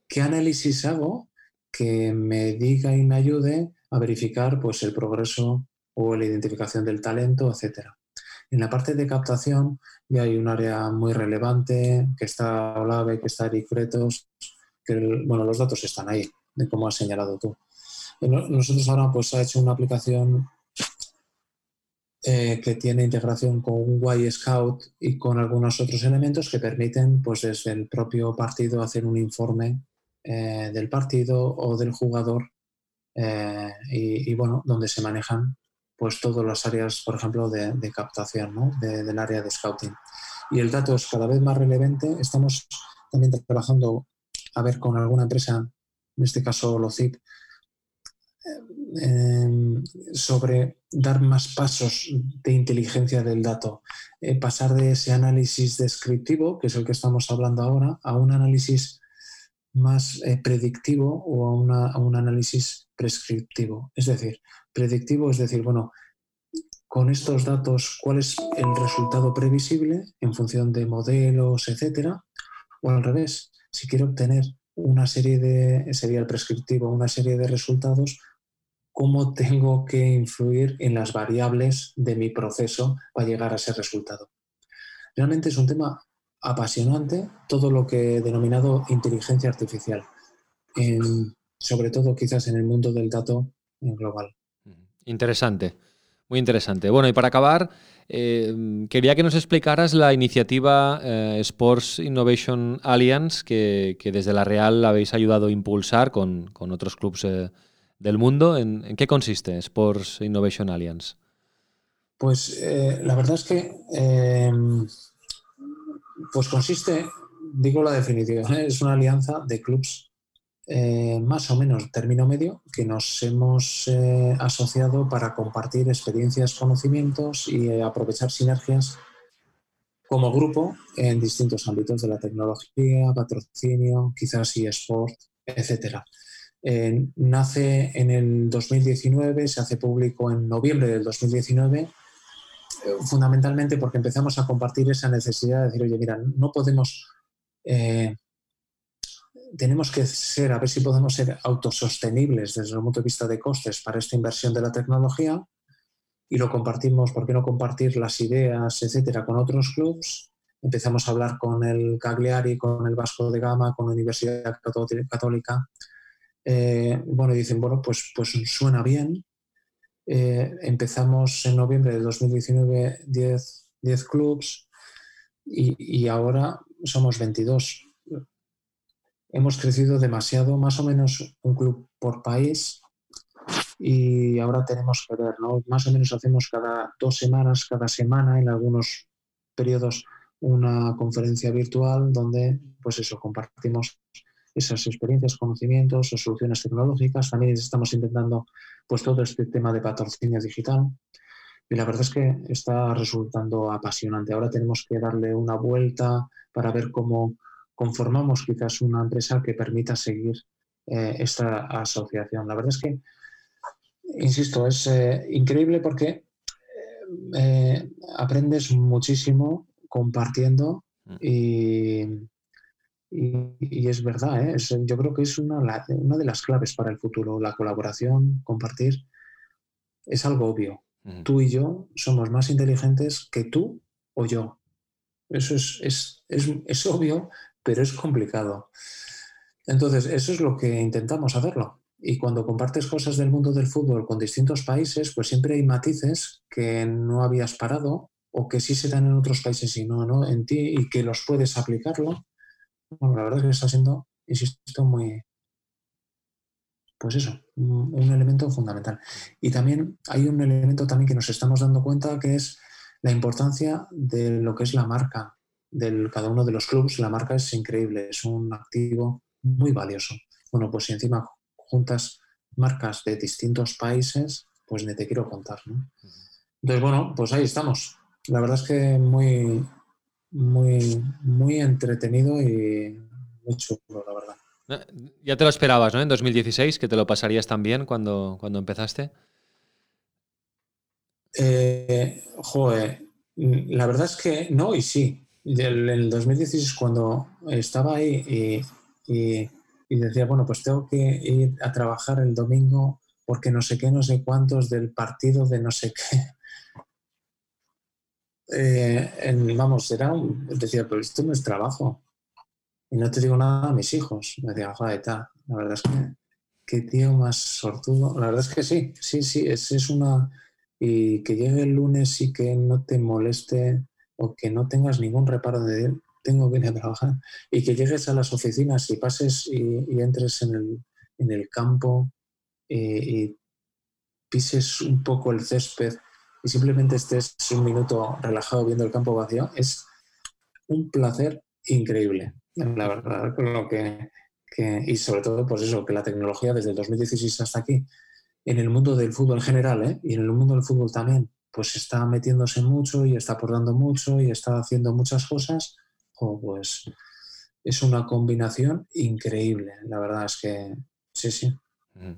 Speaker 9: ¿qué análisis hago que me diga y me ayude a verificar pues, el progreso o la identificación del talento, etcétera? En la parte de captación ya hay un área muy relevante, que está Olave, que está Eric que bueno, los datos están ahí, de como has señalado tú. Nosotros ahora pues ha hecho una aplicación eh, que tiene integración con un Y Scout y con algunos otros elementos que permiten pues desde el propio partido hacer un informe eh, del partido o del jugador eh, y, bueno, donde se manejan pues todas las áreas, por ejemplo, de, captación ¿no? del área de scouting. Y el dato es cada vez más relevante. Estamos también trabajando a ver con alguna empresa, en este caso LOCIP, em, sobre dar más pasos de inteligencia del dato, eh, pasar de ese análisis descriptivo, que es el que estamos hablando ahora, a un análisis más eh, predictivo o a, a, un análisis prescriptivo. Es decir, predictivo es decir, bueno, con estos datos cuál es el resultado previsible en función de modelos, etcétera, o al revés, si quiero obtener una serie de, sería el prescriptivo, una serie de resultados, cómo tengo que influir en las variables de mi proceso para llegar a ese resultado. Realmente es un tema apasionante todo lo que he denominado inteligencia artificial, sobre todo quizás en el mundo del dato global.
Speaker 1: Interesante, muy interesante. Bueno, y para acabar, eh, quería que nos explicaras la iniciativa eh, Sports Innovation Alliance que, desde la Real habéis ayudado a impulsar con, otros clubes eh, del mundo. ¿En, qué consiste Sports Innovation Alliance?
Speaker 9: Pues la verdad es que pues consiste, digo la definición, es una alianza de clubes eh, más o menos término medio que nos hemos eh, asociado para compartir experiencias, conocimientos y eh, aprovechar sinergias como grupo en distintos ámbitos de la tecnología, patrocinio, quizás eSport, etc. nace en el 2019, se hace público en noviembre del 2019 fundamentalmente porque empezamos a compartir esa necesidad de decir, oye, mira, no podemos tenemos que ser, a ver si podemos ser autosostenibles desde el punto de vista de costes para esta inversión de la tecnología y lo compartimos, ¿por qué no compartir las ideas, etcétera, con otros clubs? Empezamos a hablar con el Cagliari, con el Vasco de Gama, con la Universidad Católica. Eh, bueno, dicen, bueno, pues, pues suena bien. Eh, empezamos en noviembre de 2019 10, 10 clubs y, y ahora somos 22 hemos crecido demasiado, más o menos un club por país y ahora tenemos que ver, ¿no? Más o menos hacemos cada dos semanas, cada semana, en algunos periodos, una conferencia virtual donde, pues eso, compartimos esas experiencias, conocimientos o soluciones tecnológicas. También estamos intentando, pues todo este tema de patrocinio digital. Y la verdad es que está resultando apasionante. Ahora tenemos que darle una vuelta para ver cómo conformamos quizás una empresa que permita seguir eh, esta asociación. La verdad es que, insisto, es eh, increíble porque eh, aprendes muchísimo compartiendo mm. y, es verdad, yo creo que es una, una, de las claves para el futuro, la colaboración, compartir. Es algo obvio. Mm. Tú y yo somos más inteligentes que tú o yo. Eso es, es, es obvio, pero es complicado. Entonces, eso es lo que intentamos hacerlo. Y cuando compartes cosas del mundo del fútbol con distintos países, pues siempre hay matices que no habías parado o que sí se dan en otros países y no, no en ti y que los puedes aplicarlo. Bueno, la verdad es que está siendo, insisto, muy, pues eso, un elemento fundamental. Y también hay un elemento también que nos estamos dando cuenta que es la importancia de lo que es la marca de cada uno de los clubes, la marca es increíble, es un activo muy valioso. Bueno, pues si encima juntas marcas de distintos países, pues ni te quiero contar. ¿no? Entonces, bueno, pues ahí estamos. La verdad es que muy, muy, muy entretenido y muy chulo, la verdad.
Speaker 1: Ya te lo esperabas, ¿no? En 2016, que te lo pasarías también cuando, cuando empezaste.
Speaker 9: Eh, joder, la verdad es que no y sí en el 2016 cuando estaba ahí y, decía, bueno, pues tengo que ir a trabajar el domingo porque no sé qué, no sé cuántos del partido de no sé qué. Eh, vamos, era un, decía, pero esto no es trabajo. Y no te digo nada a mis hijos. Me decía, joder, la verdad es que qué tío más sortudo. La verdad es que sí, sí, sí, es, es una... Y que llegue el lunes y que no te moleste o que no tengas ningún reparo de él, tengo que ir a trabajar, y que llegues a las oficinas y pases y, entres en el, campo eh, y pises un poco el césped y simplemente estés un minuto relajado viendo el campo vacío, es un placer increíble, la verdad, lo que, y sobre todo, pues eso, que la tecnología desde el 2016 hasta aquí, en el mundo del fútbol en general, ¿eh? y en el mundo del fútbol también, pues está metiéndose mucho y está aportando mucho y está haciendo muchas cosas, pues es una combinación increíble. La verdad es que sí, sí.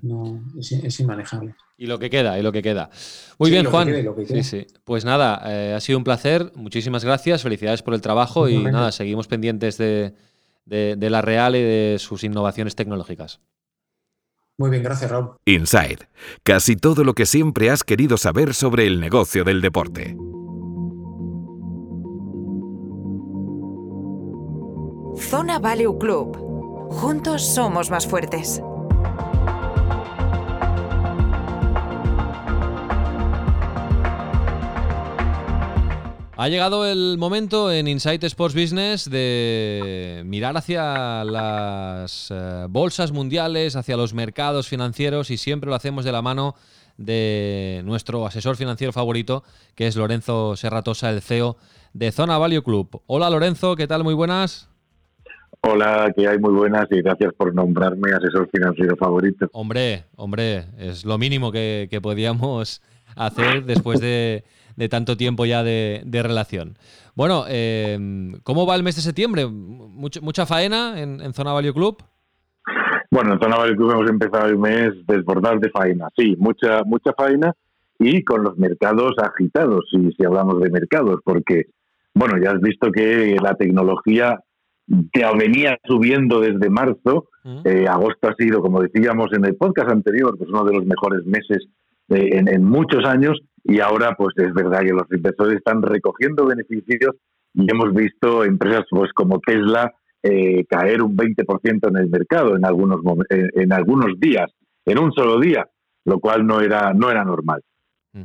Speaker 9: No, es, es, inmanejable.
Speaker 1: Y lo que queda, y lo que queda. Muy
Speaker 9: Sí,
Speaker 1: bien,
Speaker 9: que
Speaker 1: Juan.
Speaker 9: quede, que
Speaker 1: Sí, sí. Pues nada, eh, ha sido un placer. Muchísimas gracias. Felicidades por el trabajo y nada, seguimos pendientes de, de- de la Real y de sus innovaciones tecnológicas.
Speaker 9: Muy bien, gracias, Raúl.
Speaker 3: Inside. Casi todo lo que siempre has querido saber sobre el negocio del deporte.
Speaker 10: Zona Value Club. Juntos somos más fuertes.
Speaker 1: Ha llegado el momento en Insight Sports Business de mirar hacia las eh, bolsas mundiales, hacia los mercados financieros y siempre lo hacemos de la mano de nuestro asesor financiero favorito, que es Lorenzo Serratosa, el CEO de Zona Value Club. Hola Lorenzo, ¿qué tal? Muy buenas.
Speaker 6: Hola, que hay muy buenas y gracias por nombrarme asesor financiero favorito.
Speaker 1: Hombre, hombre, es lo mínimo que, que podíamos hacer después de, de tanto tiempo ya de, de relación. Bueno, eh, ¿cómo va el mes de septiembre? ¿Mucha, mucha faena en, en Zona Value Club?
Speaker 6: Bueno, en Zona Value Club hemos empezado el mes desbordar de faena, sí, mucha, mucha faena y con los mercados agitados, si, si hablamos de mercados, porque, bueno, ya has visto que la tecnología ya venía subiendo desde marzo, eh, agosto ha sido, como decíamos en el podcast anterior, pues uno de los mejores meses eh, en, en muchos años y ahora pues es verdad que los inversores están recogiendo beneficios y hemos visto empresas pues como Tesla eh, caer un 20% en el mercado en algunos en, en algunos días, en un solo día, lo cual no era no era normal.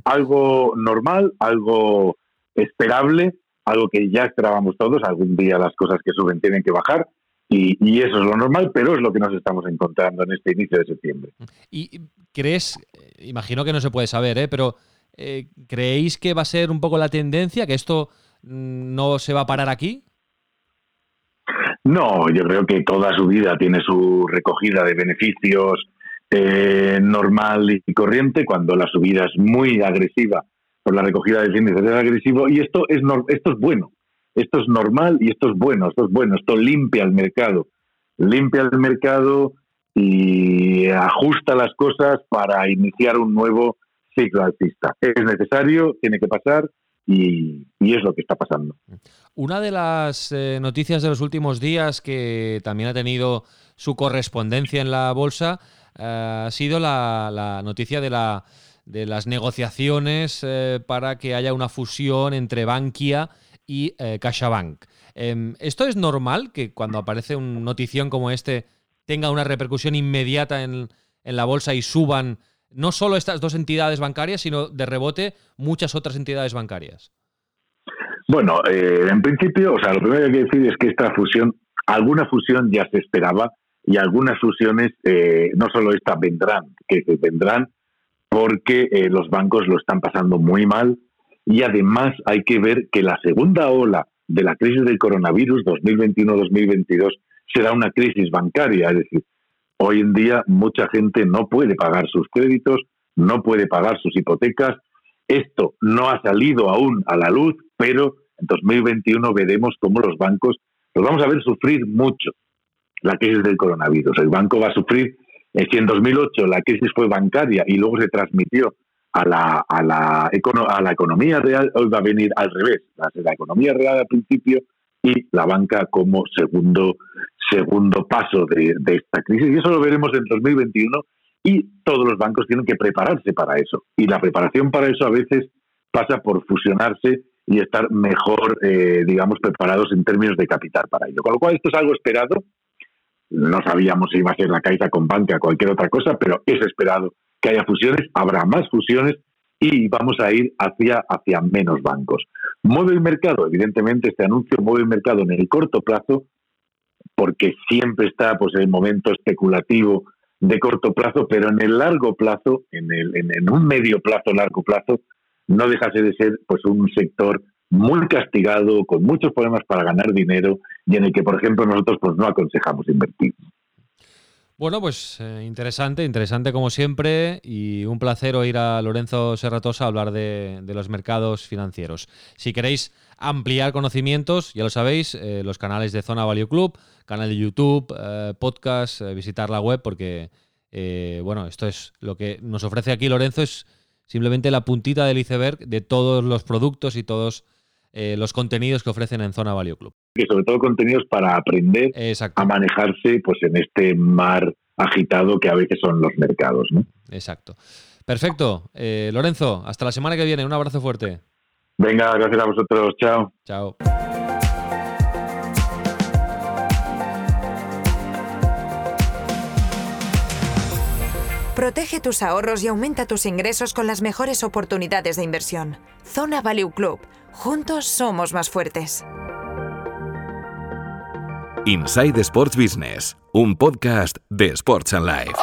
Speaker 6: Algo normal, algo esperable, algo que ya esperábamos todos, algún día las cosas que suben tienen que bajar y, y eso es lo normal, pero es lo que nos estamos encontrando en este inicio de septiembre.
Speaker 1: ¿Y crees, eh, imagino que no se puede saber, ¿eh? pero eh, ¿creéis que va a ser un poco la tendencia, que esto mm, no se va a parar aquí?
Speaker 6: No, yo creo que toda su vida tiene su recogida de beneficios eh, normal y corriente, cuando la subida es muy agresiva, por la recogida de índices es agresivo, y esto es, esto es bueno, esto es normal y esto es bueno, esto es bueno, esto limpia el mercado, limpia el mercado y ajusta las cosas para iniciar un nuevo ciclo alcista. Es necesario, tiene que pasar y, es lo que está pasando.
Speaker 1: Una de las eh, noticias de los últimos días que también ha tenido su correspondencia en la bolsa eh, ha sido la, noticia de las negociaciones eh, para que haya una fusión entre Bankia y eh, CaixaBank. Em, ¿Esto es normal que cuando aparece un notición como este tenga una repercusión inmediata en, en la bolsa y suban no solo estas dos entidades bancarias, sino de rebote muchas otras entidades bancarias?
Speaker 6: Bueno, eh, en principio, o sea, lo primero que hay que decir es que esta fusión, alguna fusión ya se esperaba y algunas fusiones, eh, no solo esta, vendrán, que se vendrán porque eh, los bancos lo están pasando muy mal y además hay que ver que la segunda ola de la crisis del coronavirus 2021-2022 será una crisis bancaria, es decir, hoy en día mucha gente no puede pagar sus créditos, no puede pagar sus hipotecas. Esto no ha salido aún a la luz, pero en 2021 veremos cómo los bancos los vamos a ver sufrir mucho la crisis del coronavirus. El banco va a sufrir, eh, si en 2008 la crisis fue bancaria y luego se transmitió a la, a la, econo- a la economía real, hoy va a venir al revés. Va a ser la economía real al principio y la banca como segundo, segundo paso de, de esta crisis. Y eso lo veremos en 2021 y todos los bancos tienen que prepararse para eso. Y la preparación para eso a veces pasa por fusionarse y estar mejor, eh, digamos, preparados en términos de capital para ello. Con lo cual, esto es algo esperado. No sabíamos si iba a ser la Caixa con banca o cualquier otra cosa, pero es esperado que haya fusiones, habrá más fusiones y vamos a ir hacia, hacia menos bancos. Mueve el mercado, evidentemente este anuncio mueve el mercado en el corto plazo, porque siempre está pues el momento especulativo de corto plazo, pero en el largo plazo, en, el, en, un medio plazo, largo plazo, no dejase de ser pues un sector muy castigado, con muchos problemas para ganar dinero y en el que, por ejemplo, nosotros pues no aconsejamos invertir.
Speaker 1: Bueno, pues eh, interesante, interesante como siempre y un placer oír a Lorenzo Serratosa hablar de, los mercados financieros. Si queréis ampliar conocimientos, ya lo sabéis, eh, los canales de Zona Value Club, canal de YouTube, eh, podcast, visitar la web porque bueno, esto es lo que nos ofrece aquí Lorenzo, es simplemente la puntita del iceberg de todos los productos y todos eh, los contenidos que ofrecen en Zona Value Club.
Speaker 6: Y sobre todo contenidos para aprender
Speaker 1: Exacto.
Speaker 6: a manejarse pues en este mar agitado que a veces son los mercados. ¿no?
Speaker 1: Exacto. Perfecto. Eh, Lorenzo, hasta la semana que viene. Un abrazo fuerte.
Speaker 6: Venga, gracias a vosotros. Chao.
Speaker 1: Chao.
Speaker 10: Protege tus ahorros y aumenta tus ingresos con las mejores oportunidades de inversión. Zona Value Club. Juntos somos más fuertes.
Speaker 3: Inside Sports Business, un podcast de Sports and Life.